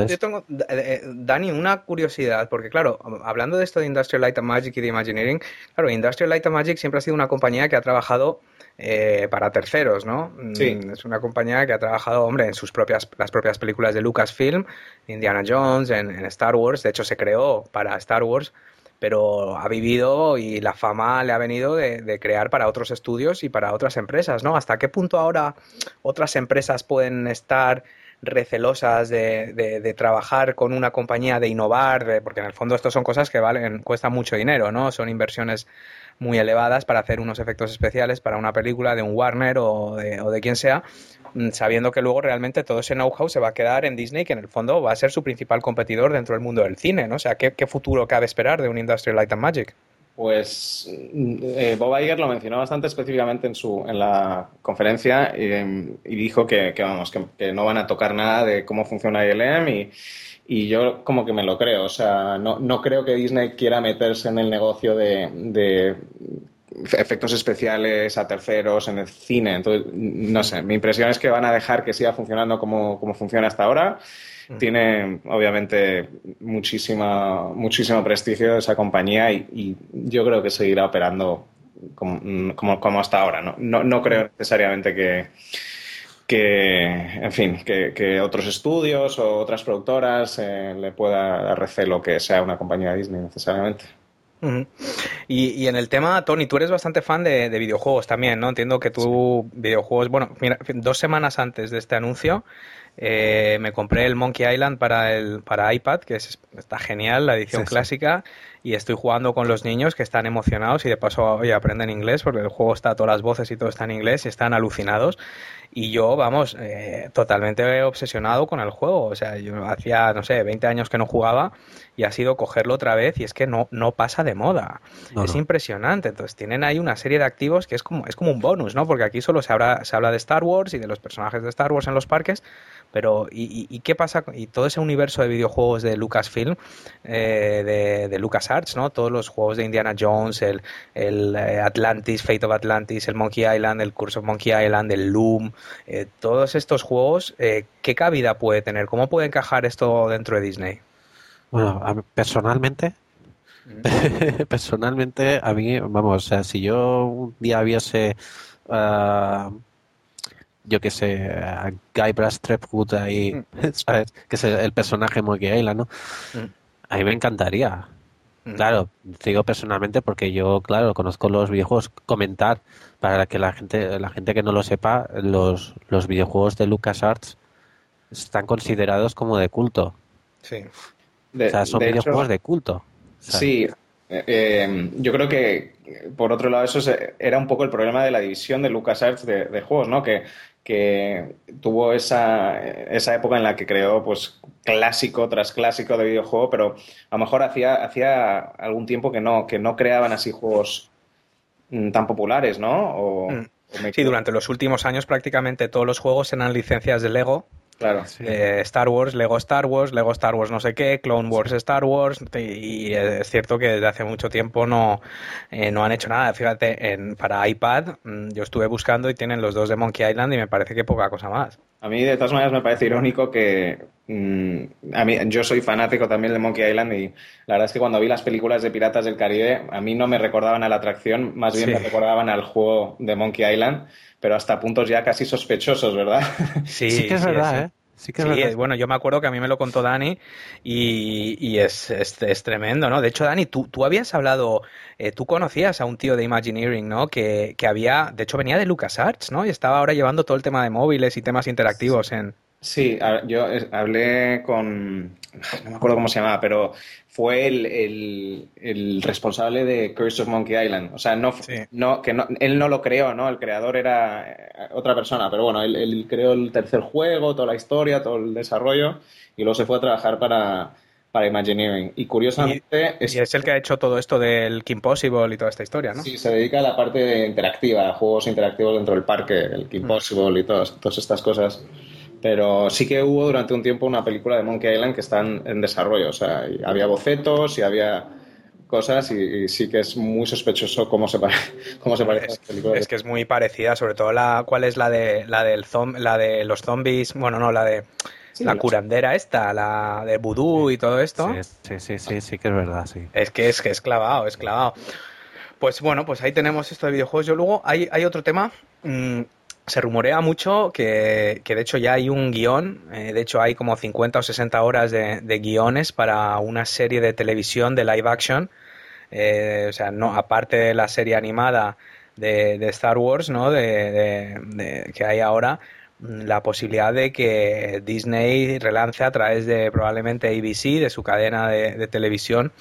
Yo tengo, eh, eh, Dani, una curiosidad, porque claro, hablando de esto de Industrial Light and Magic y de Imagineering, claro, Industrial Light and Magic siempre ha sido una compañía que ha trabajado eh, para terceros, ¿no? Mm, sí. Es una compañía que ha trabajado, hombre, en sus propias, las propias películas de Lucasfilm, Indiana Jones, en, Star Wars, de hecho se creó para Star Wars, pero ha vivido y la fama le ha venido de, de, crear para otros estudios y para otras empresas, ¿no? ¿Hasta qué punto ahora otras empresas pueden estar recelosas de, de, trabajar con una compañía, de innovar, porque en el fondo esto son cosas que valen, cuestan mucho dinero, ¿no? Son inversiones muy elevadas para hacer unos efectos especiales para una película de un Warner o de, o de quien sea, mm, sabiendo que luego realmente todo ese know-how se va a quedar en Disney, que en el fondo va a ser su principal competidor dentro del mundo del cine, ¿no? O sea, ¿qué, qué futuro cabe esperar de un Industrial Light and Magic? Pues eh, Bob Iger lo mencionó bastante específicamente en, su, en la conferencia y, dijo que, vamos, que, no van a tocar nada de cómo funciona ILM y, y yo como que me lo creo. O sea, no, no creo que Disney quiera meterse en el negocio de, de efectos especiales a terceros en el cine. Entonces, no sé, mi impresión es que van a dejar que siga funcionando como funciona hasta ahora tiene obviamente muchísima, muchísimo prestigio esa compañía y, yo creo que seguirá operando como, como, hasta ahora. ¿no? No, no creo necesariamente que, que en fin, que, otros estudios o otras productoras eh, le pueda dar recelo que sea una compañía de Disney necesariamente. y, en el tema, Tony, tú eres bastante fan de, videojuegos también, ¿no? Entiendo que tú videojuegos, bueno, mira, dos semanas antes de este anuncio eh, me compré el Monkey Island para el para iPad, que es, está genial, la edición clásica, y estoy jugando con los niños que están emocionados y de paso oye, aprenden inglés porque el juego está, todas las voces y todo está en inglés y están alucinados. Y yo, vamos, eh, totalmente obsesionado con el juego. O sea, yo hacía, no sé, 20 años que no jugaba y ha sido cogerlo otra vez y es que no, no pasa de moda. es impresionante. Entonces tienen ahí una serie de activos que es como, es como un bonus, ¿no? Porque aquí solo se habla, se habla de Star Wars y de los personajes de Star Wars en los parques, pero, ¿y, qué pasa? Y todo ese universo de videojuegos de Lucasfilm, eh, de, de ¿no? Todos los juegos de Indiana Jones, el, el eh, Atlantis, Fate of Atlantis, el Monkey Island, el Curse of Monkey Island, el Loom, eh, todos estos juegos, eh, ¿qué cabida puede tener? ¿Cómo puede encajar esto dentro de Disney? Bueno, personalmente, mm. personalmente, a mí, vamos, o sea, si yo un día viese ah, yo que sé, a Guy Brass Trepwood ahí, mm. ¿sabes? Que es el, personaje Monkey Island, ¿no? Mm. A mí me encantaría. Claro, digo personalmente porque yo, claro, conozco los videojuegos. Comentar, para que la gente, la gente que no lo sepa, los, los videojuegos de LucasArts están considerados como de culto. Sí. o sea, son videojuegos de culto. Sí, eh, eh, yo creo que, por otro lado, eso era un poco el problema de la división de LucasArts de, de juegos, ¿no? Que que tuvo esa, esa, época en la que creó pues clásico tras clásico de videojuego, pero a lo mejor hacía, hacía algún tiempo que no, que no creaban así juegos mm, tan populares, ¿no? Mm. sí, durante los últimos años prácticamente todos los juegos eran licencias de Lego Claro. Eh, Star Wars, Lego Star Wars, Lego Star Wars no sé qué, Clone Wars Star Wars, y es cierto que desde hace mucho tiempo no, eh, no han hecho nada. Fíjate, en, para iPad mm, yo estuve buscando y tienen los dos de Monkey Island y me parece que poca cosa más. A mí de todas maneras me parece irónico que mm, a mí, yo soy fanático también de Monkey Island y la verdad es que cuando vi las películas de Piratas del Caribe a mí no me recordaban a la atracción, más bien me recordaban al juego de Monkey Island pero hasta puntos ya casi sospechosos, ¿verdad? Sí, sí que es verdad, ¿eh? Sí, que sí bueno, yo me acuerdo que a mí me lo contó Dani y, es, es, tremendo, ¿no? De hecho, Dani, tú, tú habías hablado, eh, tú conocías a un tío de Imagineering, ¿no? Que, que había, de hecho, venía de LucasArts, ¿no? Y estaba ahora llevando todo el tema de móviles y temas interactivos en... Sí, yo hablé con, no me acuerdo cómo se llamaba, pero fue el, el, responsable de Curse of Monkey Island. O sea, no, no, que no, él no lo creó, ¿no? El creador era eh, otra persona, pero bueno, él, él, creó el tercer juego, toda la historia, todo el desarrollo, y luego se fue a trabajar para, para Imagineering. Y curiosamente... Y es, el que ha hecho todo esto del Kim Possible y toda esta historia, ¿no? Sí, se dedica a la parte interactiva, a juegos interactivos dentro del parque, el Kim mm. Possible y todas, todas estas cosas. Pero sí que hubo durante un tiempo una película de Monkey Island que está en, desarrollo. O sea, había bocetos y había cosas y, sí que es muy sospechoso cómo se, cómo se parece es, película. Es que es muy parecida, sobre todo la cuál es la de la del la de los zombies, bueno, no, la de la curandera esta, la de vudú y todo esto. Sí, sí, sí, sí, que es verdad, sí. Es que es que es clavado, es clavado. Pues bueno, pues ahí tenemos esto de videojuegos. Yo luego hay, hay otro tema. Mm, se rumorea mucho que, que, de hecho ya hay un guion, eh, de hecho hay como 50 o 60 horas de, guiones para una serie de televisión de live action, eh, o sea, no aparte de la serie animada de, Star Wars, ¿no? de, que hay ahora, Mm, la posibilidad de que Disney relance a través de probablemente ABC, de su cadena de, televisión,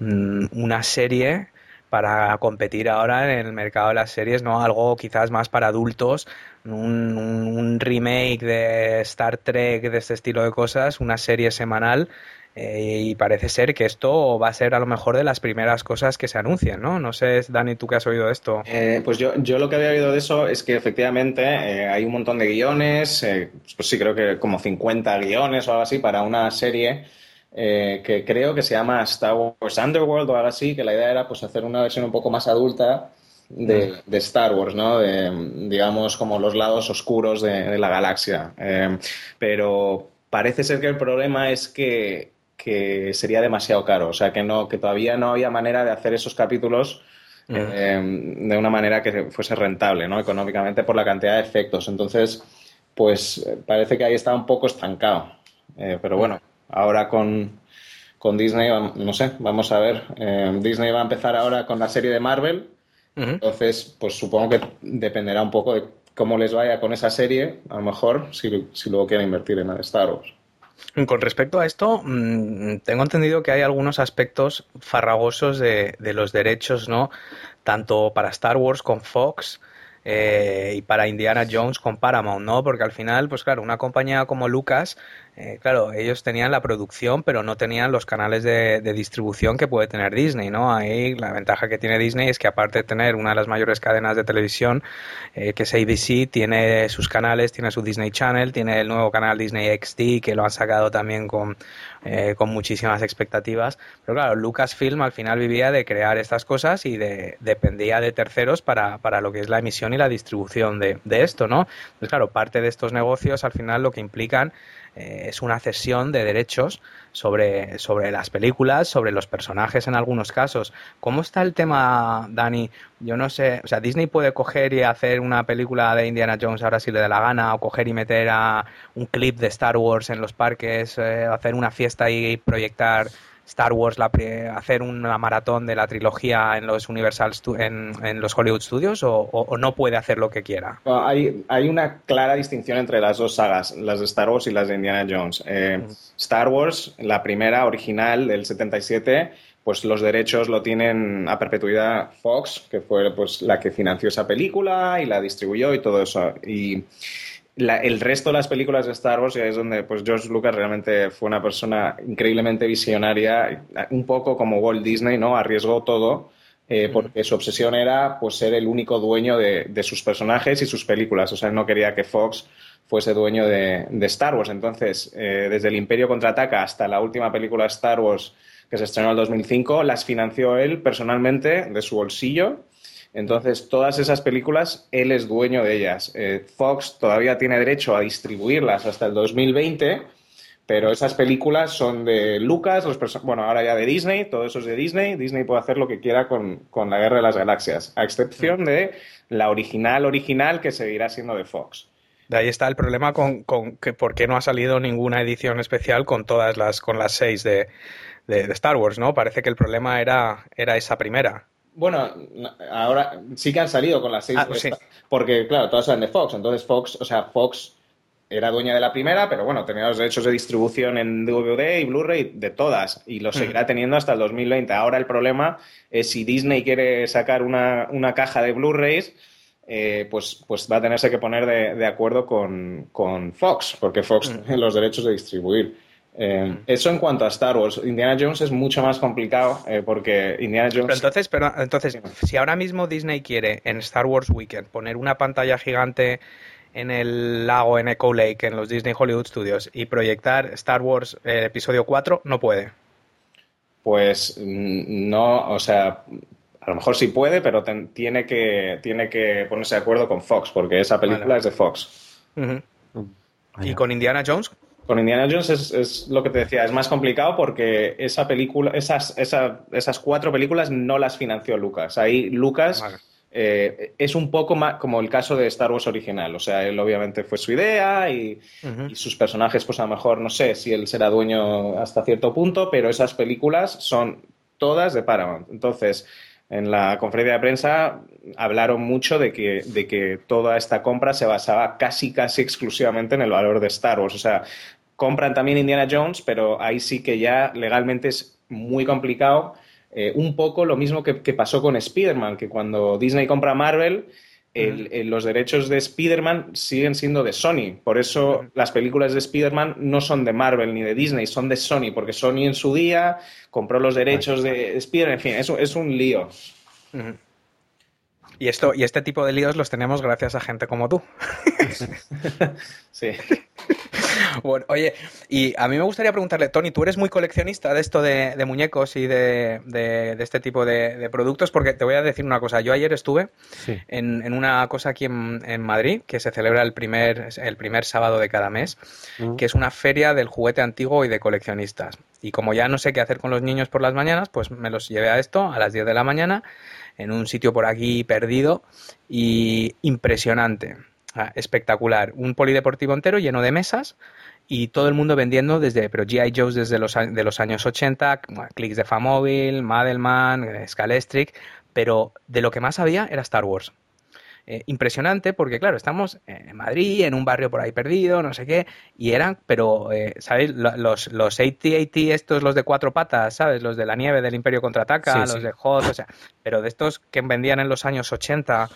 mm, una serie para competir ahora en el mercado de las series, ¿no? Algo quizás más para adultos, un, un remake de Star Trek, de este estilo de cosas, una serie semanal eh, y parece ser que esto va a ser a lo mejor de las primeras cosas que se anuncian, ¿no? No sé, Dani, tú qué has oído de esto. Eh, pues yo, yo lo que había oído de eso es que efectivamente eh, hay un montón de guiones, pues sí, creo que como 50 guiones o algo así para una serie que creo que se llama Star Wars Underworld o algo así, que la idea era pues hacer una versión un poco más adulta de. Star Wars, ¿no? De, digamos, como los lados oscuros de la galaxia. pero parece ser que el problema es que que sería demasiado caro, o sea, que, no, que todavía no había manera de hacer esos capítulos eh, de una manera que fuese rentable, ¿no? Económicamente por la cantidad de efectos. Entonces, pues parece que ahí está un poco estancado. Eh, pero bueno, ahora con, con, Disney, no sé, vamos a ver. Eh, Disney va a empezar ahora con la serie de Marvel. Entonces, pues supongo que dependerá un poco de cómo les vaya con esa serie, a lo mejor, si, si luego quieren invertir en Star Wars. Con respecto a esto, mm, tengo entendido que hay algunos aspectos farragosos de, de los derechos, ¿no? Tanto para Star Wars con Fox eh, y para Indiana Jones con Paramount, ¿no? Porque al final, pues claro, una compañía como Lucas eh, claro, ellos tenían la producción, pero no tenían los canales de, distribución que puede tener Disney, ¿no? Ahí la ventaja que tiene Disney es que aparte de tener una de las mayores cadenas de televisión, eh, que es ABC, tiene sus canales, tiene su Disney Channel, tiene el nuevo canal Disney XD, que lo han sacado también con, eh, con muchísimas expectativas. Pero claro, Lucasfilm al final vivía de crear estas cosas y de, dependía de terceros para, para lo que es la emisión y la distribución de, de esto, ¿no? Entonces, claro, parte de estos negocios al final lo que implican eh, es una cesión de derechos sobre, sobre las películas, sobre los personajes en algunos casos. ¿Cómo está el tema, Dani? Yo no sé, o sea, Disney puede coger y hacer una película de Indiana Jones ahora si le da la gana, o coger y meter a un clip de Star Wars en los parques, eh, hacer una fiesta y proyectar Star Wars, la, hacer una maratón de la trilogía en los Universal en, los Hollywood Studios o, no puede hacer lo que quiera? Hay, hay, una clara distinción entre las dos sagas, las de Star Wars y las de Indiana Jones. Eh, Star Wars, la primera original del 77, pues los derechos lo tienen a perpetuidad Fox, que fue pues la que financió esa película y la distribuyó y todo eso. Y el resto de las películas de Star Wars, y es donde pues George Lucas realmente fue una persona increíblemente visionaria, un poco como Walt Disney, ¿no? Arriesgó todo. Eh, porque su obsesión era pues, ser el único dueño de, sus personajes y sus películas. O sea, no quería que Fox fuese dueño de, Star Wars. Entonces, eh, desde el Imperio contraataca hasta la última película de Star Wars que se estrenó en el 2005, las financió él personalmente de su bolsillo entonces, todas esas películas, él es dueño de ellas. Eh, Fox todavía tiene derecho a distribuirlas hasta el 2020, pero esas películas son de Lucas, bueno, ahora ya de Disney, todo eso es de Disney. Disney puede hacer lo que quiera con, la Guerra de las Galaxias, a excepción de la original original que seguirá siendo de Fox. De ahí está el problema con, que por qué no ha salido ninguna edición especial con todas las, con las seis de, de, Star Wars, ¿no? Parece que el problema era, era esa primera. Bueno, ahora sí que han salido con las seis. Ah, porque, claro, todas eran de Fox. Entonces, Fox, o sea, Fox era dueña de la primera, pero bueno, tenía los derechos de distribución en DVD y Blu-ray de todas. Y lo seguirá teniendo hasta el 2020. Ahora el problema es si Disney quiere sacar una, caja de Blu-rays. Eh, pues, pues va a tenerse que poner de, acuerdo con, Fox, porque Fox tiene los derechos de distribuir. Eh, eso en cuanto a Star Wars. Indiana Jones es mucho más complicado eh, porque Indiana Jones. Pero entonces, pero entonces, si ahora mismo Disney quiere en Star Wars Weekend poner una pantalla gigante en el lago en Echo Lake, en los Disney Hollywood Studios, y proyectar Star Wars eh, Episodio 4, no puede. Pues mm, no, o sea, a lo mejor sí puede, pero tiene, que, tiene que ponerse de acuerdo con Fox, porque esa película es de Fox. ¿Y con Indiana Jones? Con Indiana Jones es, lo que te decía, es más complicado porque esa película, esas, esas cuatro películas no las financió Lucas. Ahí Lucas eh, es un poco más como el caso de Star Wars original. O sea, él obviamente fue su idea y, y, sus personajes, pues a lo mejor no sé si él será dueño hasta cierto punto, pero esas películas son todas de Paramount. Entonces, en la conferencia de prensa hablaron mucho de que, de que toda esta compra se basaba casi, casi exclusivamente en el valor de Star Wars. O sea, compran también Indiana Jones, pero ahí sí que ya legalmente es muy complicado. Eh, un poco lo mismo que, pasó con Spider-Man, que cuando Disney compra Marvel, los derechos de Spider-Man siguen siendo de Sony. Por eso las películas de Spider-Man no son de Marvel ni de Disney, son de Sony, porque Sony en su día compró los derechos de Spider-Man. En fin, eso es un lío. Y esto, y este tipo de líos los tenemos gracias a gente como tú. sí. Bueno, oye, y a mí me gustaría preguntarle, Tony, ¿tú eres muy coleccionista de esto de, muñecos y de, este tipo de, productos? Porque te voy a decir una cosa. Yo ayer estuve en, una cosa aquí en, Madrid, que se celebra el primer, el primer sábado de cada mes, mm. que es una feria del juguete antiguo y de coleccionistas. Y como ya no sé qué hacer con los niños por las mañanas, pues me los llevé a esto a las 10 de la mañana en un sitio por aquí perdido y impresionante. Ah, espectacular. Un polideportivo entero lleno de mesas y todo el mundo vendiendo desde, pero G.I. Joe's desde los, de los años 80, clics de Famóvil, Madelman, Scalestric, pero de lo que más había era Star Wars. Eh, impresionante porque, claro, estamos en Madrid, en un barrio por ahí perdido, no sé qué, y eran, pero, eh, ¿sabéis? Los, los estos, los de cuatro patas, ¿sabes? Los de la nieve del Imperio Contraataca, los de Hot, o sea, pero de estos que vendían en los años 80,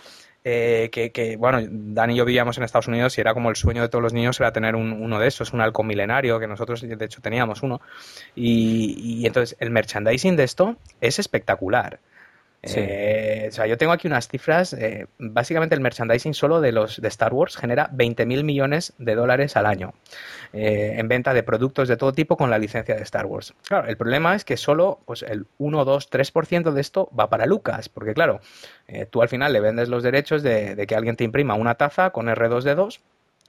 eh, que, bueno, Dan y yo vivíamos en Estados Unidos y era como el sueño de todos los niños era tener uno de esos, un halcón milenario, que nosotros de hecho teníamos uno. Y, y entonces el merchandising de esto es espectacular. Eh, o sea, yo tengo aquí unas cifras. Eh, básicamente, el merchandising solo de los de Star Wars genera 20.000 millones de dólares al año eh, en venta de productos de todo tipo con la licencia de Star Wars. Claro, el problema es que solo pues, el 1, 2, 3% de esto va para Lucas, porque claro, tú al final le vendes los derechos de, de, que alguien te imprima una taza con R2D2,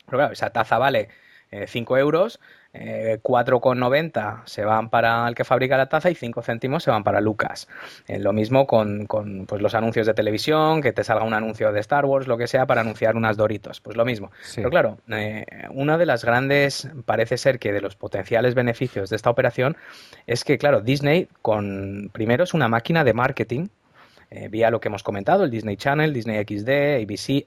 pero claro, esa taza vale 5 euros 4,90 se van para el que fabrica la taza y 5 céntimos se van para Lucas. Eh, lo mismo con, pues, los anuncios de televisión, que te salga un anuncio de Star Wars, lo que sea, para anunciar unas Doritos. Pues lo mismo. Pero claro, eh, una de las grandes, parece ser que de los potenciales beneficios de esta operación es que, claro, Disney, con primero es una máquina de marketing eh, vía lo que hemos comentado, el Disney Channel, Disney XD, ABC,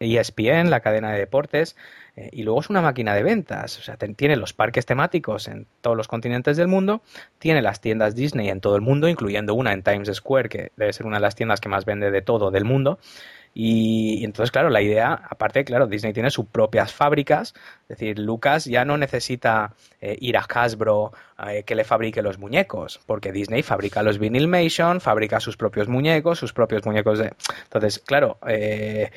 ESPN, la cadena de deportes, eh, y luego es una máquina de ventas, o sea, tiene los parques temáticos en todos los continentes del mundo, tiene las tiendas Disney en todo el mundo, incluyendo una en Times Square, que debe ser una de las tiendas que más vende de todo del mundo. Y, entonces, claro, la idea, aparte, claro, Disney tiene sus propias fábricas, es decir, Lucas ya no necesita eh, ir a Hasbro eh, que le fabrique los muñecos, porque Disney fabrica los Vinylmation, fabrica sus propios muñecos, sus propios muñecos de... Entonces, claro, eh,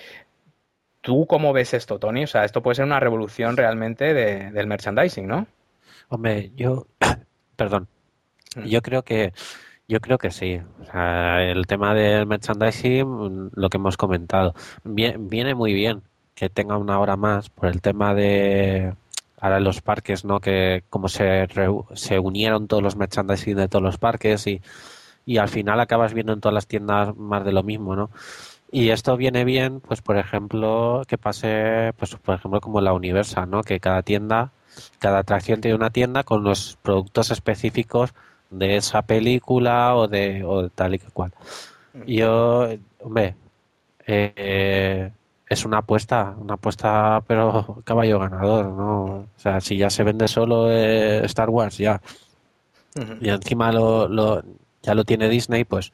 ¿Tú cómo ves esto, Tony? O sea, esto puede ser una revolución realmente del merchandising, ¿no? Hombre, yo, perdón, mm. yo creo que yo creo que sí. O sea, el tema del merchandising, lo que hemos comentado, viene muy bien que tenga una hora más por el tema de ahora los parques, ¿no? Que como se, se unieron todos los merchandising de todos los parques y, y al final acabas viendo en todas las tiendas más de lo mismo, ¿no? Y esto viene bien, pues por ejemplo, que pase, pues por ejemplo como la Universal, ¿no? Que cada tienda, cada atracción tiene una tienda con los productos específicos de esa película o de, o tal y que cual. Yo, hombre, eh, es una apuesta, una apuesta, pero caballo ganador, ¿no? O sea, si ya se vende solo eh, Star Wars, ya, y encima lo, lo, ya lo tiene Disney, pues,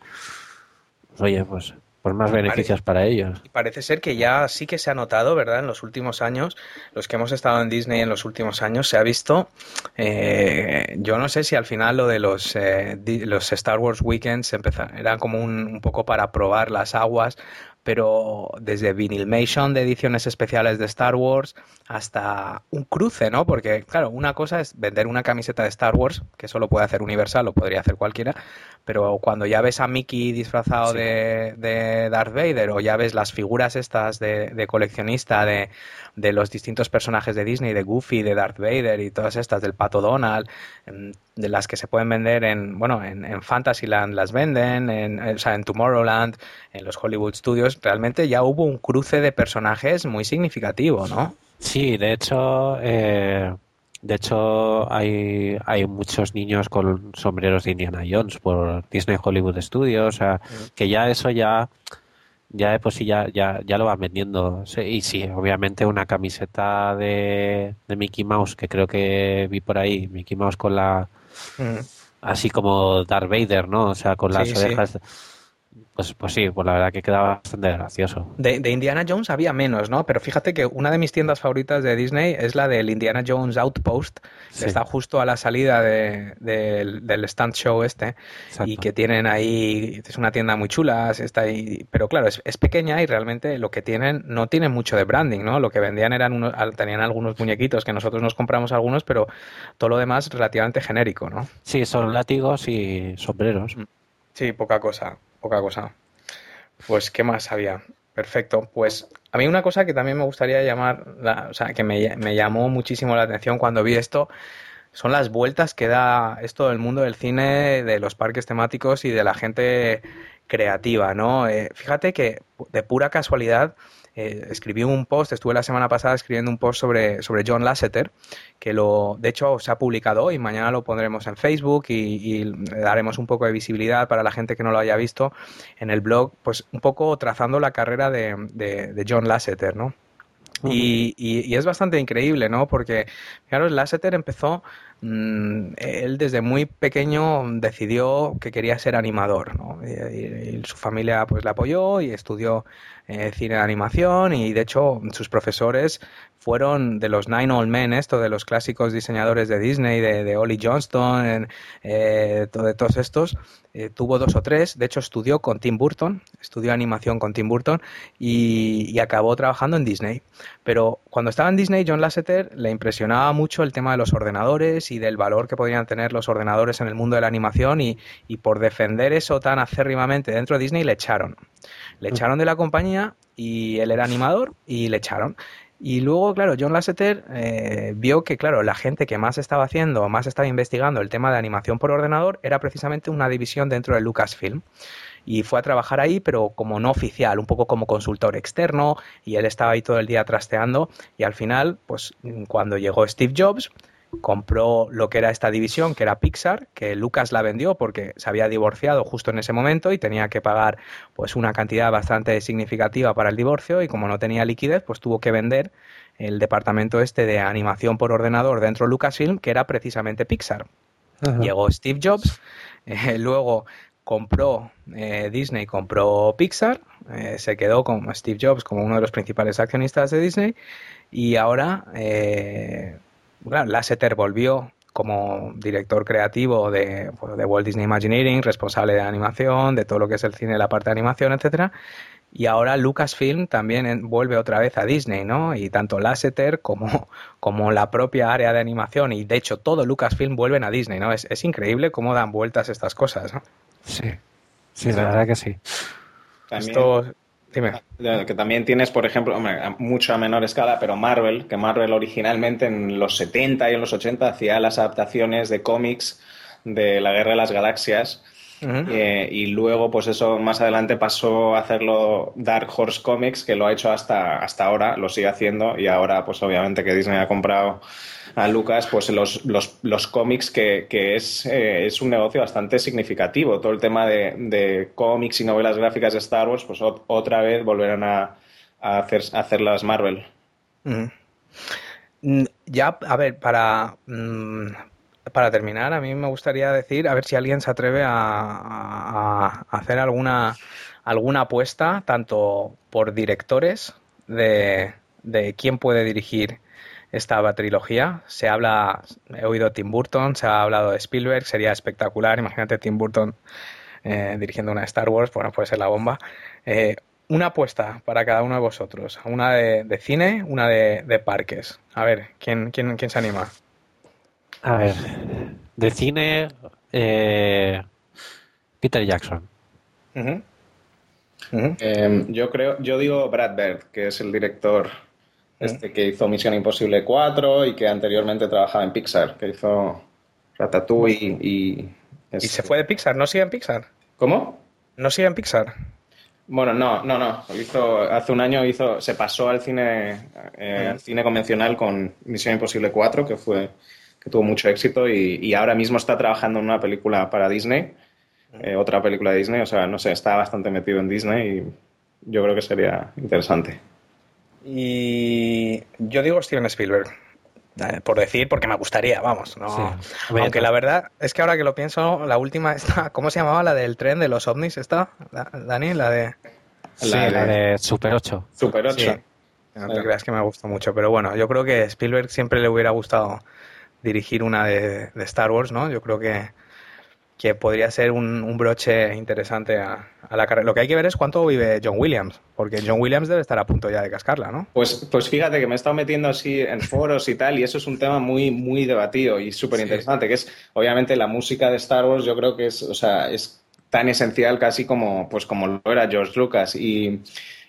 pues oye, pues pues más beneficios para ellos. Y parece ser que ya sí que se ha notado, ¿verdad? En los últimos años, los que hemos estado en Disney en los últimos años, se ha visto, eh, yo no sé si al final lo de los, eh, los Star Wars Weekends era como un, un poco para probar las aguas, pero desde Vinylmation de ediciones especiales de Star Wars hasta un cruce, ¿no? Porque, claro, una cosa es vender una camiseta de Star Wars, que solo puede hacer Universal, o podría hacer cualquiera, pero cuando ya ves a Mickey disfrazado de, de, Darth Vader, o ya ves las figuras estas de, de coleccionista de, de, los distintos personajes de Disney, de Goofy, de Darth Vader y todas estas, del Pato Donald, em, de las que se pueden vender en, bueno, en, en Fantasyland las venden, en, o sea, en Tomorrowland, en los Hollywood Studios, realmente ya hubo un cruce de personajes muy significativo, ¿no? Sí, de hecho, eh, de hecho hay, hay muchos niños con sombreros de Indiana Jones por Disney Hollywood Studios, o sea, que ya eso ya ya pues sí, ya, ya, ya lo van vendiendo. Y sí, obviamente una camiseta de, de Mickey Mouse, que creo que vi por ahí, Mickey Mouse con la... Así como Darth Vader, ¿no? O sea, con las orejas... Pues, pues sí, pues la verdad que quedaba bastante gracioso. De, de, Indiana Jones había menos, ¿no? Pero fíjate que una de mis tiendas favoritas de Disney es la del Indiana Jones Outpost, que está justo a la salida de, del stand show este, Exacto. y que tienen ahí, es una tienda muy chula, está ahí, pero claro, es, es, pequeña y realmente lo que tienen, no tiene mucho de branding, ¿no? Lo que vendían eran unos, tenían algunos muñequitos que nosotros nos compramos algunos, pero todo lo demás relativamente genérico, ¿no? Sí, son látigos y sombreros. Sí, poca cosa poca cosa. Pues, ¿qué más había? Perfecto. Pues a mí una cosa que también me gustaría llamar, la, o sea, que me, me, llamó muchísimo la atención cuando vi esto, son las vueltas que da esto del mundo del cine, de los parques temáticos y de la gente creativa, ¿no? Eh, fíjate que de pura casualidad eh, escribí un post, estuve la semana pasada escribiendo un post sobre, sobre John Lasseter, que lo, de hecho se ha publicado hoy, mañana lo pondremos en Facebook y, y, daremos un poco de visibilidad para la gente que no lo haya visto en el blog, pues un poco trazando la carrera de, de, de John Lasseter, ¿no? Y, y, y, es bastante increíble, ¿no? Porque, claro, Lasseter empezó, mmm, él desde muy pequeño decidió que quería ser animador. Y, su familia pues le apoyó y estudió eh, cine de animación y de hecho sus profesores fueron de los Nine Old Men, esto de los clásicos diseñadores de Disney, de, Ollie Johnston, eh, de todos estos, eh, tuvo dos o tres, de hecho estudió con Tim Burton, estudió animación con Tim Burton y, acabó trabajando en Disney. Pero cuando estaba en Disney, John Lasseter le impresionaba mucho el tema de los ordenadores y del valor que podrían tener los ordenadores en el mundo de la animación y, y por defender eso tan acérrimamente dentro de Disney le echaron. Le echaron de la compañía y él era animador y le echaron. Y luego, claro, John Lasseter eh, vio que, claro, la gente que más estaba haciendo, más estaba investigando el tema de animación por ordenador era precisamente una división dentro de Lucasfilm. Y fue a trabajar ahí, pero como no oficial, un poco como consultor externo, y él estaba ahí todo el día trasteando. Y al final, pues cuando llegó Steve Jobs, compró lo que era esta división, que era Pixar, que Lucas la vendió porque se había divorciado justo en ese momento y tenía que pagar pues una cantidad bastante significativa para el divorcio y como no tenía liquidez, pues tuvo que vender el departamento este de animación por ordenador dentro de Lucasfilm, que era precisamente Pixar. Ajá. Llegó Steve Jobs, eh, luego compró eh, Disney, compró Pixar, eh, se quedó con Steve Jobs como uno de los principales accionistas de Disney y ahora eh, claro, Lasseter volvió como director creativo de, bueno, de, Walt Disney Imagineering, responsable de animación, de todo lo que es el cine, la parte de animación, etcétera. Y ahora Lucasfilm también vuelve otra vez a Disney, ¿no? Y tanto Lasseter como, como la propia área de animación y de hecho todo Lucasfilm vuelven a Disney, ¿no? Es, es increíble cómo dan vueltas estas cosas, ¿no? Sí, sí, la verdad que sí. También, Esto, Dime. Que también tienes, por ejemplo, hombre, a mucha menor escala, pero Marvel, que Marvel originalmente en los 70 y en los 80 hacía las adaptaciones de cómics de la Guerra de las Galaxias. Uh -huh. eh, y luego, pues eso más adelante pasó a hacerlo Dark Horse Comics, que lo ha hecho hasta, hasta ahora, lo sigue haciendo, y ahora, pues obviamente que Disney ha comprado a Lucas, pues los, los, los cómics, que, que es, eh, es, un negocio bastante significativo. Todo el tema de, de cómics y novelas gráficas de Star Wars, pues ot otra vez volverán a, a, hacer, a hacer las Marvel. Mm. Ya, a ver, para, mm, para terminar, a mí me gustaría decir, a ver si alguien se atreve a, hacer alguna alguna apuesta, tanto por directores, de, de quién puede dirigir esta trilogía. Se habla, he oído Tim Burton, se ha hablado de Spielberg, sería espectacular. Imagínate Tim Burton eh, dirigiendo una Star Wars, bueno, puede ser la bomba. Eh, una apuesta para cada uno de vosotros, una de, cine, una de, parques. A ver, ¿quién, quién, quién se anima? A ver, de cine, eh, Peter Jackson. Em, yo creo, yo digo Brad Bird, que es el director este que hizo Misión Imposible 4 y que anteriormente trabajaba en Pixar, que hizo Ratatouille y... ¿Y se fue de Pixar? ¿No sigue en Pixar? ¿Cómo? ¿No sigue en Pixar? Bueno, no, no, no. Hizo, hace un año hizo, se pasó al cine, eh, al cine convencional con Misión Imposible 4, que fue que tuvo mucho éxito y, ahora mismo está trabajando en una película para Disney, eh, otra película de Disney, o sea, no sé, está bastante metido en Disney y yo creo que sería interesante. Y yo digo Steven Spielberg. Eh, por decir, porque me gustaría, vamos. No. Aunque la verdad es que ahora que lo pienso, la última está, ¿cómo se llamaba la del tren de los ovnis? ¿Está, Dani? La de. La, de... Super 8. Super 8. No te creas que me gustó mucho, pero bueno, yo creo que Spielberg siempre le hubiera gustado dirigir una de, de Star Wars, ¿no? Yo creo que que podría ser un, broche interesante a, la carrera. Lo que hay que ver es cuánto vive John Williams, porque John Williams debe estar a punto ya de cascarla, ¿no? Pues, pues fíjate que me he estado metiendo así en foros y tal, y eso es un tema muy, muy debatido y súper interesante, que es, obviamente, la música de Star Wars, yo creo que es, o sea, es tan esencial casi como, pues, como lo era George Lucas. Y,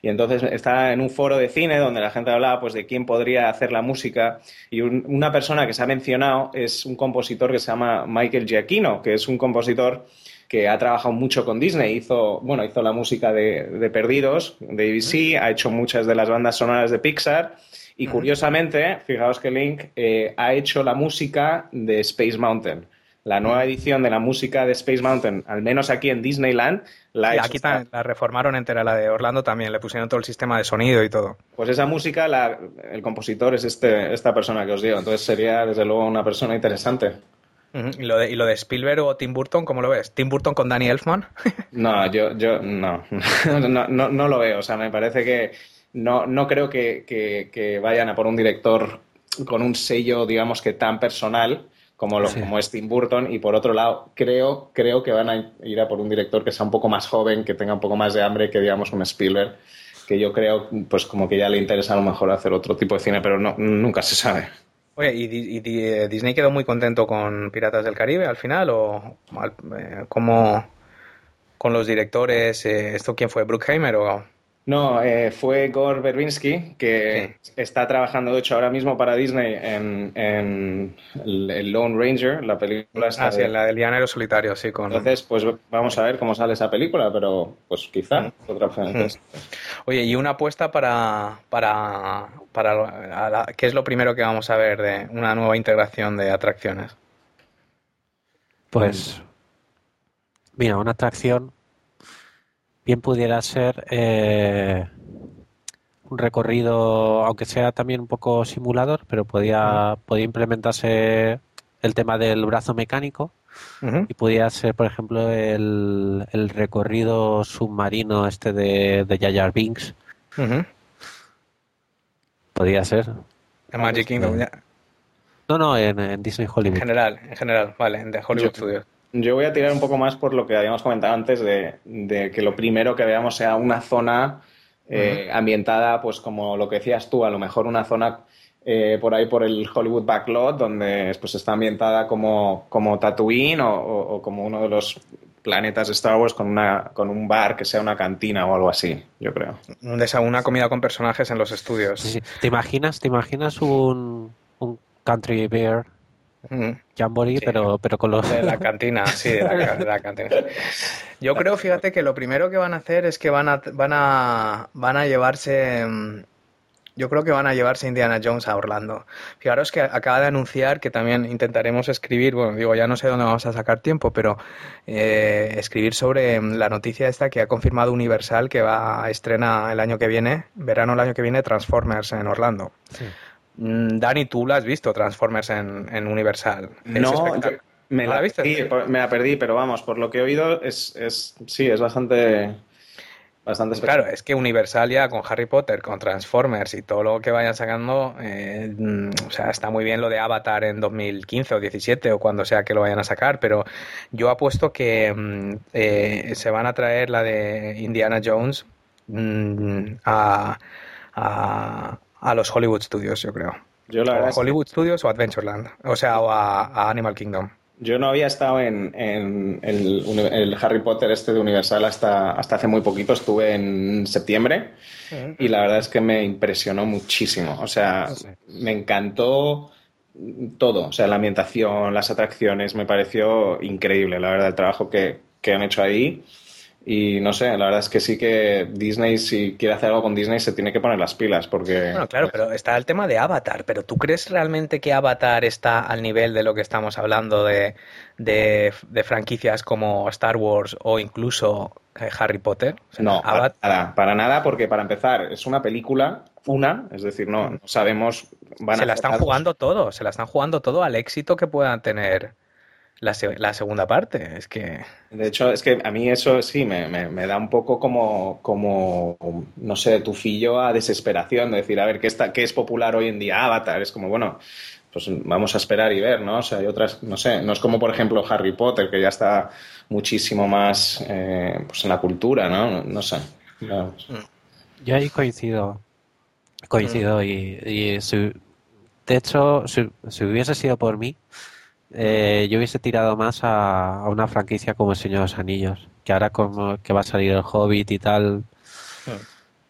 y entonces está en un foro de cine donde la gente hablaba pues, de quién podría hacer la música. Y una persona que se ha mencionado es un compositor que se llama Michael Giacchino, que es un compositor que ha trabajado mucho con Disney. Hizo, bueno, hizo la música de, Perdidos, de ABC, ha hecho muchas de las bandas sonoras de Pixar. Y curiosamente, fijaos que Link eh, ha hecho la música de Space Mountain la nueva edición de la música de Space Mountain, al menos aquí en Disneyland, la aquí la reformaron entera, la de Orlando también, le pusieron todo el sistema de sonido y todo. Pues esa música, la, el compositor es este, esta persona que os digo, entonces sería desde luego una persona interesante. ¿Y, lo de, ¿Y lo de Spielberg o Tim Burton, cómo lo ves? ¿Tim Burton con Danny Elfman? no, yo, yo no. no, no, no, lo veo, o sea, me parece que no, no creo que, que vayan a por un director con un sello, digamos que tan personal como, lo, como es Tim Burton, y por otro lado, creo, creo que van a ir a por un director que sea un poco más joven, que tenga un poco más de hambre que, digamos, un Spielberg, que yo creo, pues como que ya le interesa a lo mejor hacer otro tipo de cine, pero no, nunca se sabe. Oye, ¿y, eh, Disney quedó muy contento con Piratas del Caribe al final? ¿O eh, cómo con los directores? Eh, ¿Esto quién fue? ¿Bruckheimer o...? No, eh, fue Gore Verbinski, que está trabajando, de hecho, ahora mismo para Disney en, el Lone Ranger, la película Ah, sí, la del llanero solitario, sí. Con... Entonces, pues vamos a ver cómo sale esa película, pero pues quizá otra opción. Oye, y una apuesta para, para, para ¿qué es lo primero que vamos a ver de una nueva integración de atracciones? Pues, mira, una atracción bien pudiera ser eh, un recorrido, aunque sea también un poco simulador, pero podía, podía implementarse el tema del brazo mecánico y podía ser, por ejemplo, el, el recorrido submarino este de, de Binks. Podría ser. En Magic Kingdom, ya. No, no, en, Disney Hollywood. En general, en general, vale, en The Hollywood Studios. Yo voy a tirar un poco más por lo que habíamos comentado antes de, que lo primero que veamos sea una zona eh, ambientada, pues como lo que decías tú, a lo mejor una zona eh, por ahí por el Hollywood Backlot, donde pues está ambientada como, como Tatooine o, como uno de los planetas de Star Wars con, una, con un bar que sea una cantina o algo así, yo creo. Una comida con personajes en los estudios. ¿Te imaginas, te imaginas un, un country bear Jamboree, pero, pero con los... De la cantina, sí, de la, cantina. Yo creo, fíjate, que lo primero que van a hacer es que van a, van a, van a llevarse... Yo creo que van a llevarse Indiana Jones a Orlando. Fijaros que acaba de anunciar que también intentaremos escribir, bueno, digo, ya no sé dónde vamos a sacar tiempo, pero eh, escribir sobre la noticia esta que ha confirmado Universal que va a estrenar el año que viene, verano el año que viene, Transformers en Orlando. Sí. Mm, Dani, tú la has visto, Transformers en, Universal. No, me, la, viste? me la perdí, pero vamos, por lo que he oído, es, es sí, es bastante... bastante Claro, es que Universal ya con Harry Potter, con Transformers y todo lo que vayan sacando, eh, mm, o sea, está muy bien lo de Avatar en 2015 o 17 o cuando sea que lo vayan a sacar, pero yo apuesto que mm, eh, se van a traer la de Indiana Jones mm, a, a, a los Hollywood Studios, yo creo. Yo la O verdad a que- Hollywood Studios o Adventureland, o sea, o a, a Animal Kingdom. Yo no había estado en, en el Harry Potter este de Universal hasta, hasta hace muy poquito, estuve en septiembre y la verdad es que me impresionó muchísimo. O sea, me encantó todo, o sea, la ambientación, las atracciones, me pareció increíble, la verdad, el trabajo que, que han hecho ahí. Y no sé, la verdad es que sí que Disney, si quiere hacer algo con Disney, se tiene que poner las pilas porque... Bueno, claro, pero está el tema de Avatar. Pero ¿tú crees realmente que Avatar está al nivel de lo que estamos hablando de, de, de franquicias como Star Wars o incluso eh, Harry Potter? O sea, No, para nada, para nada, porque para empezar es una película, una, es decir, no, no sabemos, van se a la están jugando todo, se la están jugando todo al éxito que puedan tener la, se- la segunda parte. Es que De hecho, es que a mí eso sí me, me- me da un poco como, como, no sé, tufillo a desesperación de decir, a ver, ¿qué, está, qué es popular hoy en día? Avatar, es como, bueno, pues vamos a esperar y ver, ¿no? O sea, hay otras, no sé, no es como por ejemplo Harry Potter, que ya está muchísimo más eh, pues en la cultura, ¿no? No sé. Vamos. Yo ahí coincido. Coincido y, y si- de hecho, si, si hubiese sido por mí, eh, yo hubiese tirado más a, a una franquicia como El Señor de los Anillos, que ahora como que va a salir el Hobbit y tal,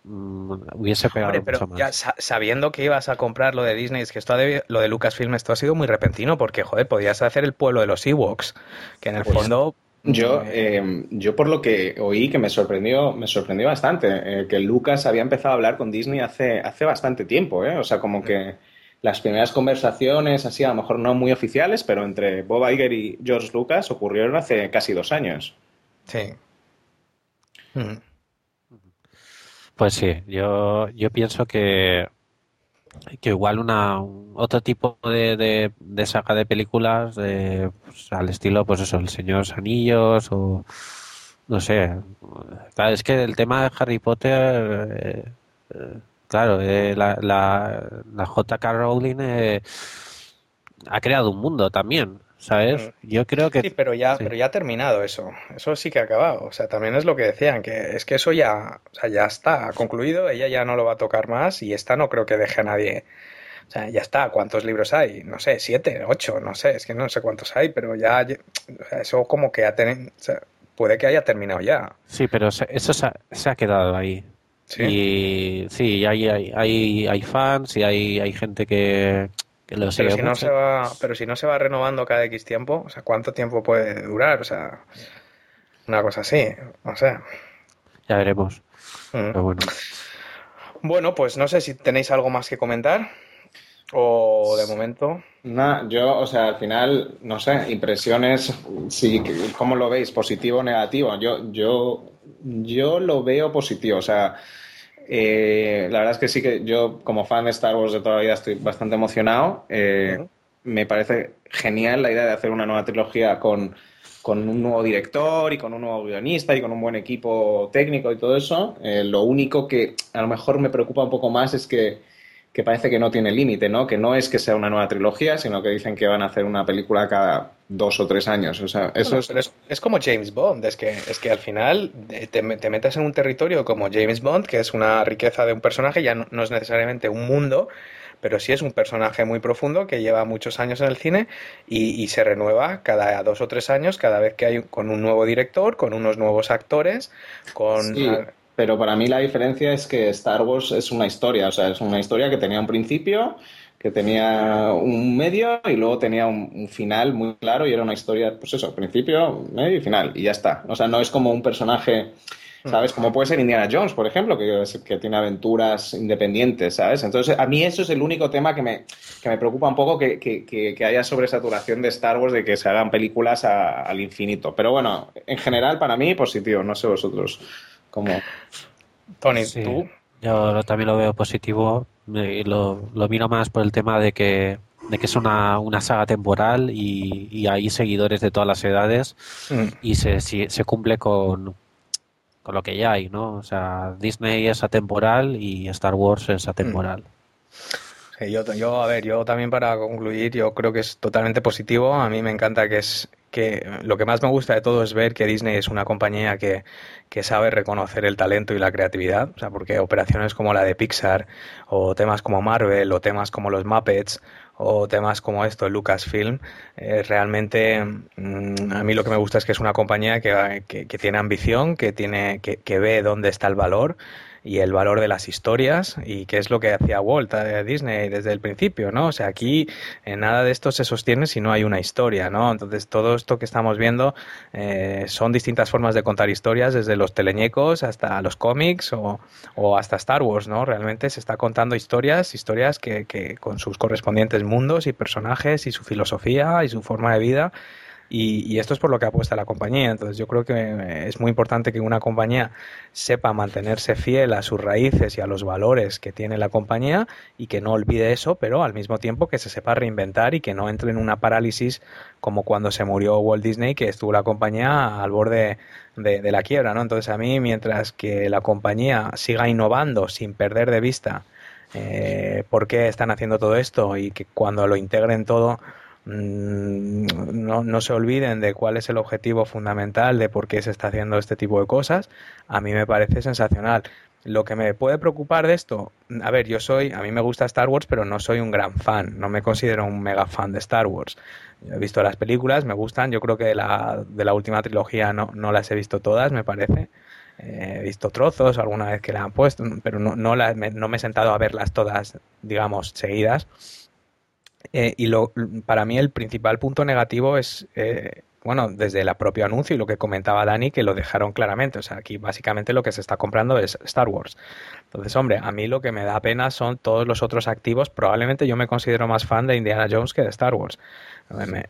mm, hubiese pegado Hombre, pero mucho más. ya sa- sabiendo que ibas a comprar lo de Disney, es que esto ha debi- lo de Lucasfilm, esto ha sido muy repentino, porque, joder, podías hacer el pueblo de los Ewoks, que en el Pues, fondo... Yo, eh, eh, yo por lo que oí que me sorprendió, me sorprendió bastante, eh, que Lucas había empezado a hablar con Disney hace, hace bastante tiempo, ¿eh? O sea, como que las primeras conversaciones, así a lo mejor no muy oficiales, pero entre Bob Iger y George Lucas ocurrieron hace casi dos años. sí. Mm. Pues sí, yo, yo pienso que, que igual una un- otro tipo de, de, de saga de películas eh, pues, al estilo, pues eso, El Señor de los Anillos o no sé. Claro, es que el tema de Harry Potter, eh, eh, claro, eh, la, la, la J.K. Rowling eh, ha creado un mundo también, ¿sabes? Yo creo que Sí, pero ya, sí. pero ya ha terminado eso. Eso sí que ha acabado. O sea, también es lo que decían, que es que eso ya, o sea, ya está, ha concluido, ella ya no lo va a tocar más y esta no creo que deje a nadie. O sea, ya está. ¿Cuántos libros hay? No sé, siete, ocho, no sé, es que no sé cuántos hay, pero ya, o sea, eso como que ha teni- o sea, puede que haya terminado ya. Sí, pero eso se ha, se ha quedado ahí. Sí. Y sí, hay, hay, hay, hay fans y hay, hay gente que, que lo Pero sigue si no se va, pero si no se va renovando cada X tiempo, o sea, ¿cuánto tiempo puede durar? O sea, una cosa así, o sea. Ya veremos. mm. Pero bueno. Bueno, pues no sé si tenéis algo más que comentar o de momento. Nada, yo, o sea, al final, no sé, impresiones, sí, que- ¿cómo lo veis? ¿Positivo o negativo? Yo, yo, yo lo veo positivo, o sea, eh, la verdad es que sí que yo, como fan de Star Wars de toda la vida, estoy bastante emocionado. Eh. Me parece genial la idea de hacer una nueva trilogía con, con un nuevo director y con un nuevo guionista y con un buen equipo técnico y todo eso. Eh, lo único que a lo mejor me preocupa un poco más es que que parece que no tiene límite, ¿no? Que no es que sea una nueva trilogía, sino que dicen que van a hacer una película cada dos o tres años. O sea, eso Bueno, es... pero es, es como James Bond, es que, es que al final eh, te, te metes en un territorio como James Bond, que es una riqueza de un personaje, ya no, no es necesariamente un mundo, pero sí es un personaje muy profundo que lleva muchos años en el cine y, y se renueva cada dos o tres años, cada vez que hay con un nuevo director, con unos nuevos actores, con... Sí, pero para mí la diferencia es que Star Wars es una historia, o sea, es una historia que tenía un principio, que tenía un medio y luego tenía un, final muy claro y era una historia, pues eso, principio, medio y final, y ya está. O sea, no es como un personaje, ¿sabes? Como puede ser Indiana Jones, por ejemplo, que, que tiene aventuras independientes, ¿sabes? Entonces, a mí eso es el único tema que me, que me preocupa un poco, que, que, que, que haya sobresaturación de Star Wars, de que se hagan películas a- al infinito. Pero bueno, en general, para mí, positivo, no sé vosotros cómo... Tony, Sí, tú... yo lo- también lo veo positivo. y lo, lo miro más por el tema de que, de que es una, una saga temporal y, y hay seguidores de todas las edades Mm. y se, si- se cumple con, con lo que ya hay, ¿no? O sea, Disney es atemporal y Star Wars es atemporal. Mm. yo, yo, a ver, yo también para concluir, yo creo que es totalmente positivo. A mí me encanta que es que lo que más me gusta de todo es ver que Disney es una compañía que, que, sabe reconocer el talento y la creatividad, o sea, porque operaciones como la de Pixar o temas como Marvel o temas como los Muppets o temas como esto, Lucasfilm, eh, realmente mm, a mí lo que me gusta es que es una compañía que, que, que tiene ambición, que, tiene, que, ve dónde está el valor y el valor de las historias y qué es lo que hacía Walt eh, Disney desde el principio, ¿no? O sea, aquí eh, nada de esto se sostiene si no hay una historia, ¿no? Entonces todo esto que estamos viendo eh, son distintas formas de contar historias, desde los teleñecos hasta los cómics o, o, hasta Star Wars, ¿no? Realmente se está contando historias, historias que, que con sus correspondientes mundos y personajes y su filosofía y su forma de vida y, esto es por lo que apuesta la compañía. Entonces yo creo que es muy importante que una compañía sepa mantenerse fiel a sus raíces y a los valores que tiene la compañía y que no olvide eso, pero al mismo tiempo que se sepa reinventar y que no entre en una parálisis como cuando se murió Walt Disney, que estuvo la compañía al borde de, la quiebra. ¿no? Entonces a mí, mientras que la compañía siga innovando sin perder de vista eh, por qué están haciendo todo esto y que cuando lo integren todo no, no, se olviden de cuál es el objetivo fundamental de por qué se está haciendo este tipo de cosas, a mí me parece sensacional. Lo que me puede preocupar de esto, a ver, yo soy, a mí me gusta Star Wars, pero no soy un gran fan, no me considero un mega fan de Star Wars. he visto las películas, me gustan, yo creo que de la, de la última trilogía no, no las he visto todas, me parece. Eh, he visto trozos alguna vez que la han puesto, pero no, no, no me he sentado a verlas todas, digamos, seguidas. Eh, y lo, para mí el principal punto negativo es, eh, bueno, desde el propio anuncio y lo que comentaba Dani, que lo dejaron claramente. O sea, aquí básicamente lo que se está comprando es Star Wars. Entonces, hombre, a mí lo que me da pena son todos los otros activos. Probablemente yo me considero más fan de Indiana Jones que de Star Wars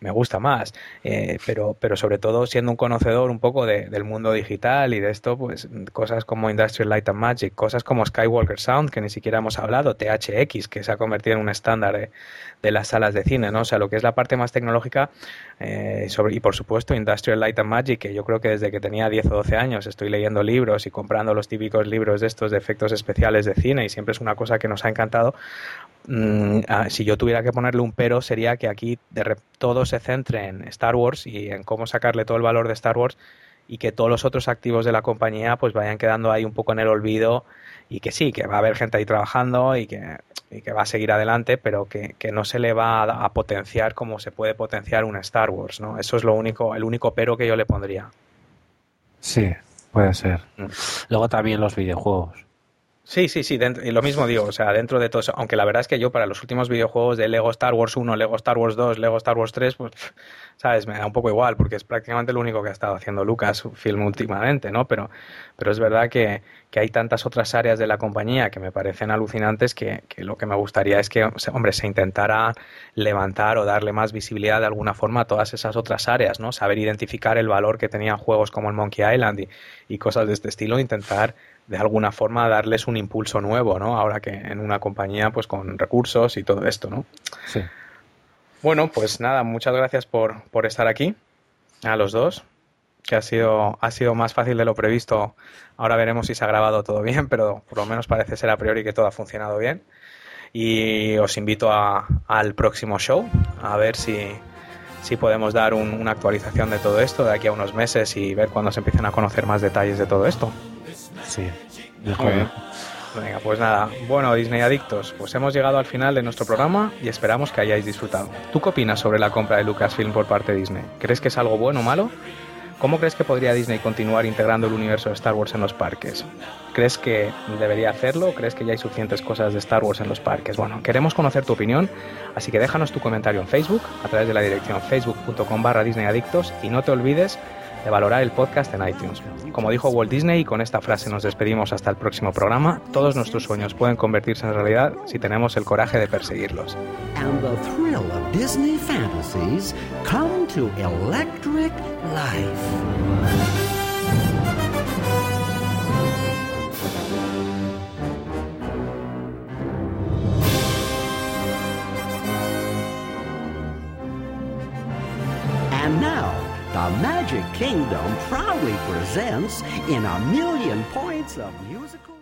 me, gusta más. Eh, pero, pero sobre todo siendo un conocedor un poco del mundo digital y de esto, pues cosas como Industrial Light and Magic, cosas como Skywalker Sound, que ni siquiera hemos hablado, THX, que se ha convertido en un estándar de, de las salas de cine, ¿no? O sea, lo que es la parte más tecnológica eh, sobre, y por supuesto Industrial Light and Magic, que yo creo que desde que tenía 10 o 12 años estoy leyendo libros y comprando los típicos libros de estos de efectos especiales de cine y siempre es una cosa que nos ha encantado, Mm, ah, si yo tuviera que ponerle un pero sería que aquí de todo se centre en Star Wars y en cómo sacarle todo el valor de Star Wars y que todos los otros activos de la compañía pues vayan quedando ahí un poco en el olvido y que sí, que va a haber gente ahí trabajando y que, que va a seguir adelante, pero que, que, no se le va a, potenciar como se puede potenciar un Star Wars, ¿no? Eso es lo único, el único pero que yo le pondría. Sí, puede ser. Mm. Luego también los videojuegos. Sí, sí, sí, y lo mismo digo, o sea, dentro de todo eso, aunque la verdad es que yo para los últimos videojuegos de Lego Star Wars 1, Lego Star Wars 2, Lego Star Wars 3, pues, sabes, me da un poco igual, porque es prácticamente lo único que ha estado haciendo Lucas film últimamente, ¿no? Pero, pero es verdad que, que hay tantas otras áreas de la compañía que me parecen alucinantes que, que lo que me gustaría es que, hombre, se intentara levantar o darle más visibilidad de alguna forma a todas esas otras áreas, ¿no? Saber identificar el valor que tenían juegos como el Monkey Island y, y cosas de este estilo, intentar de alguna forma darles un impulso nuevo, ¿no? Ahora que en una compañía pues con recursos y todo esto, ¿no? Sí. Bueno, pues nada, muchas gracias por, por estar aquí, a los dos, que ha sido, ha sido más fácil de lo previsto. Ahora veremos si se ha grabado todo bien, pero por lo menos parece ser a priori que todo ha funcionado bien. Y os invito a, al próximo show, a ver si, si podemos dar una actualización de todo esto de aquí a unos meses y ver cuándo se empiezan a conocer más detalles de todo esto. Sí. Venga, pues nada. Bueno, Disney Adictos, pues hemos llegado al final de nuestro programa y esperamos que hayáis disfrutado. ¿Tú qué opinas sobre la compra de Lucasfilm por parte de Disney? ¿Crees que es algo bueno o malo? ¿Cómo crees que podría Disney continuar integrando el universo de Star Wars en los parques? ¿Crees que debería hacerlo o crees que ya hay suficientes cosas de Star Wars en los parques? Bueno, queremos conocer tu opinión, así que déjanos tu comentario en Facebook a través de la dirección facebook.com barra Disney Adictos y no te olvides de valorar el podcast en iTunes. Como dijo Walt Disney, y con esta frase nos despedimos hasta el próximo programa, todos nuestros sueños pueden convertirse en realidad si tenemos el coraje de perseguirlos. And the thrill of Disney fantasies come to electric life. And now the Magic Kingdom proudly presents in a million points of musical.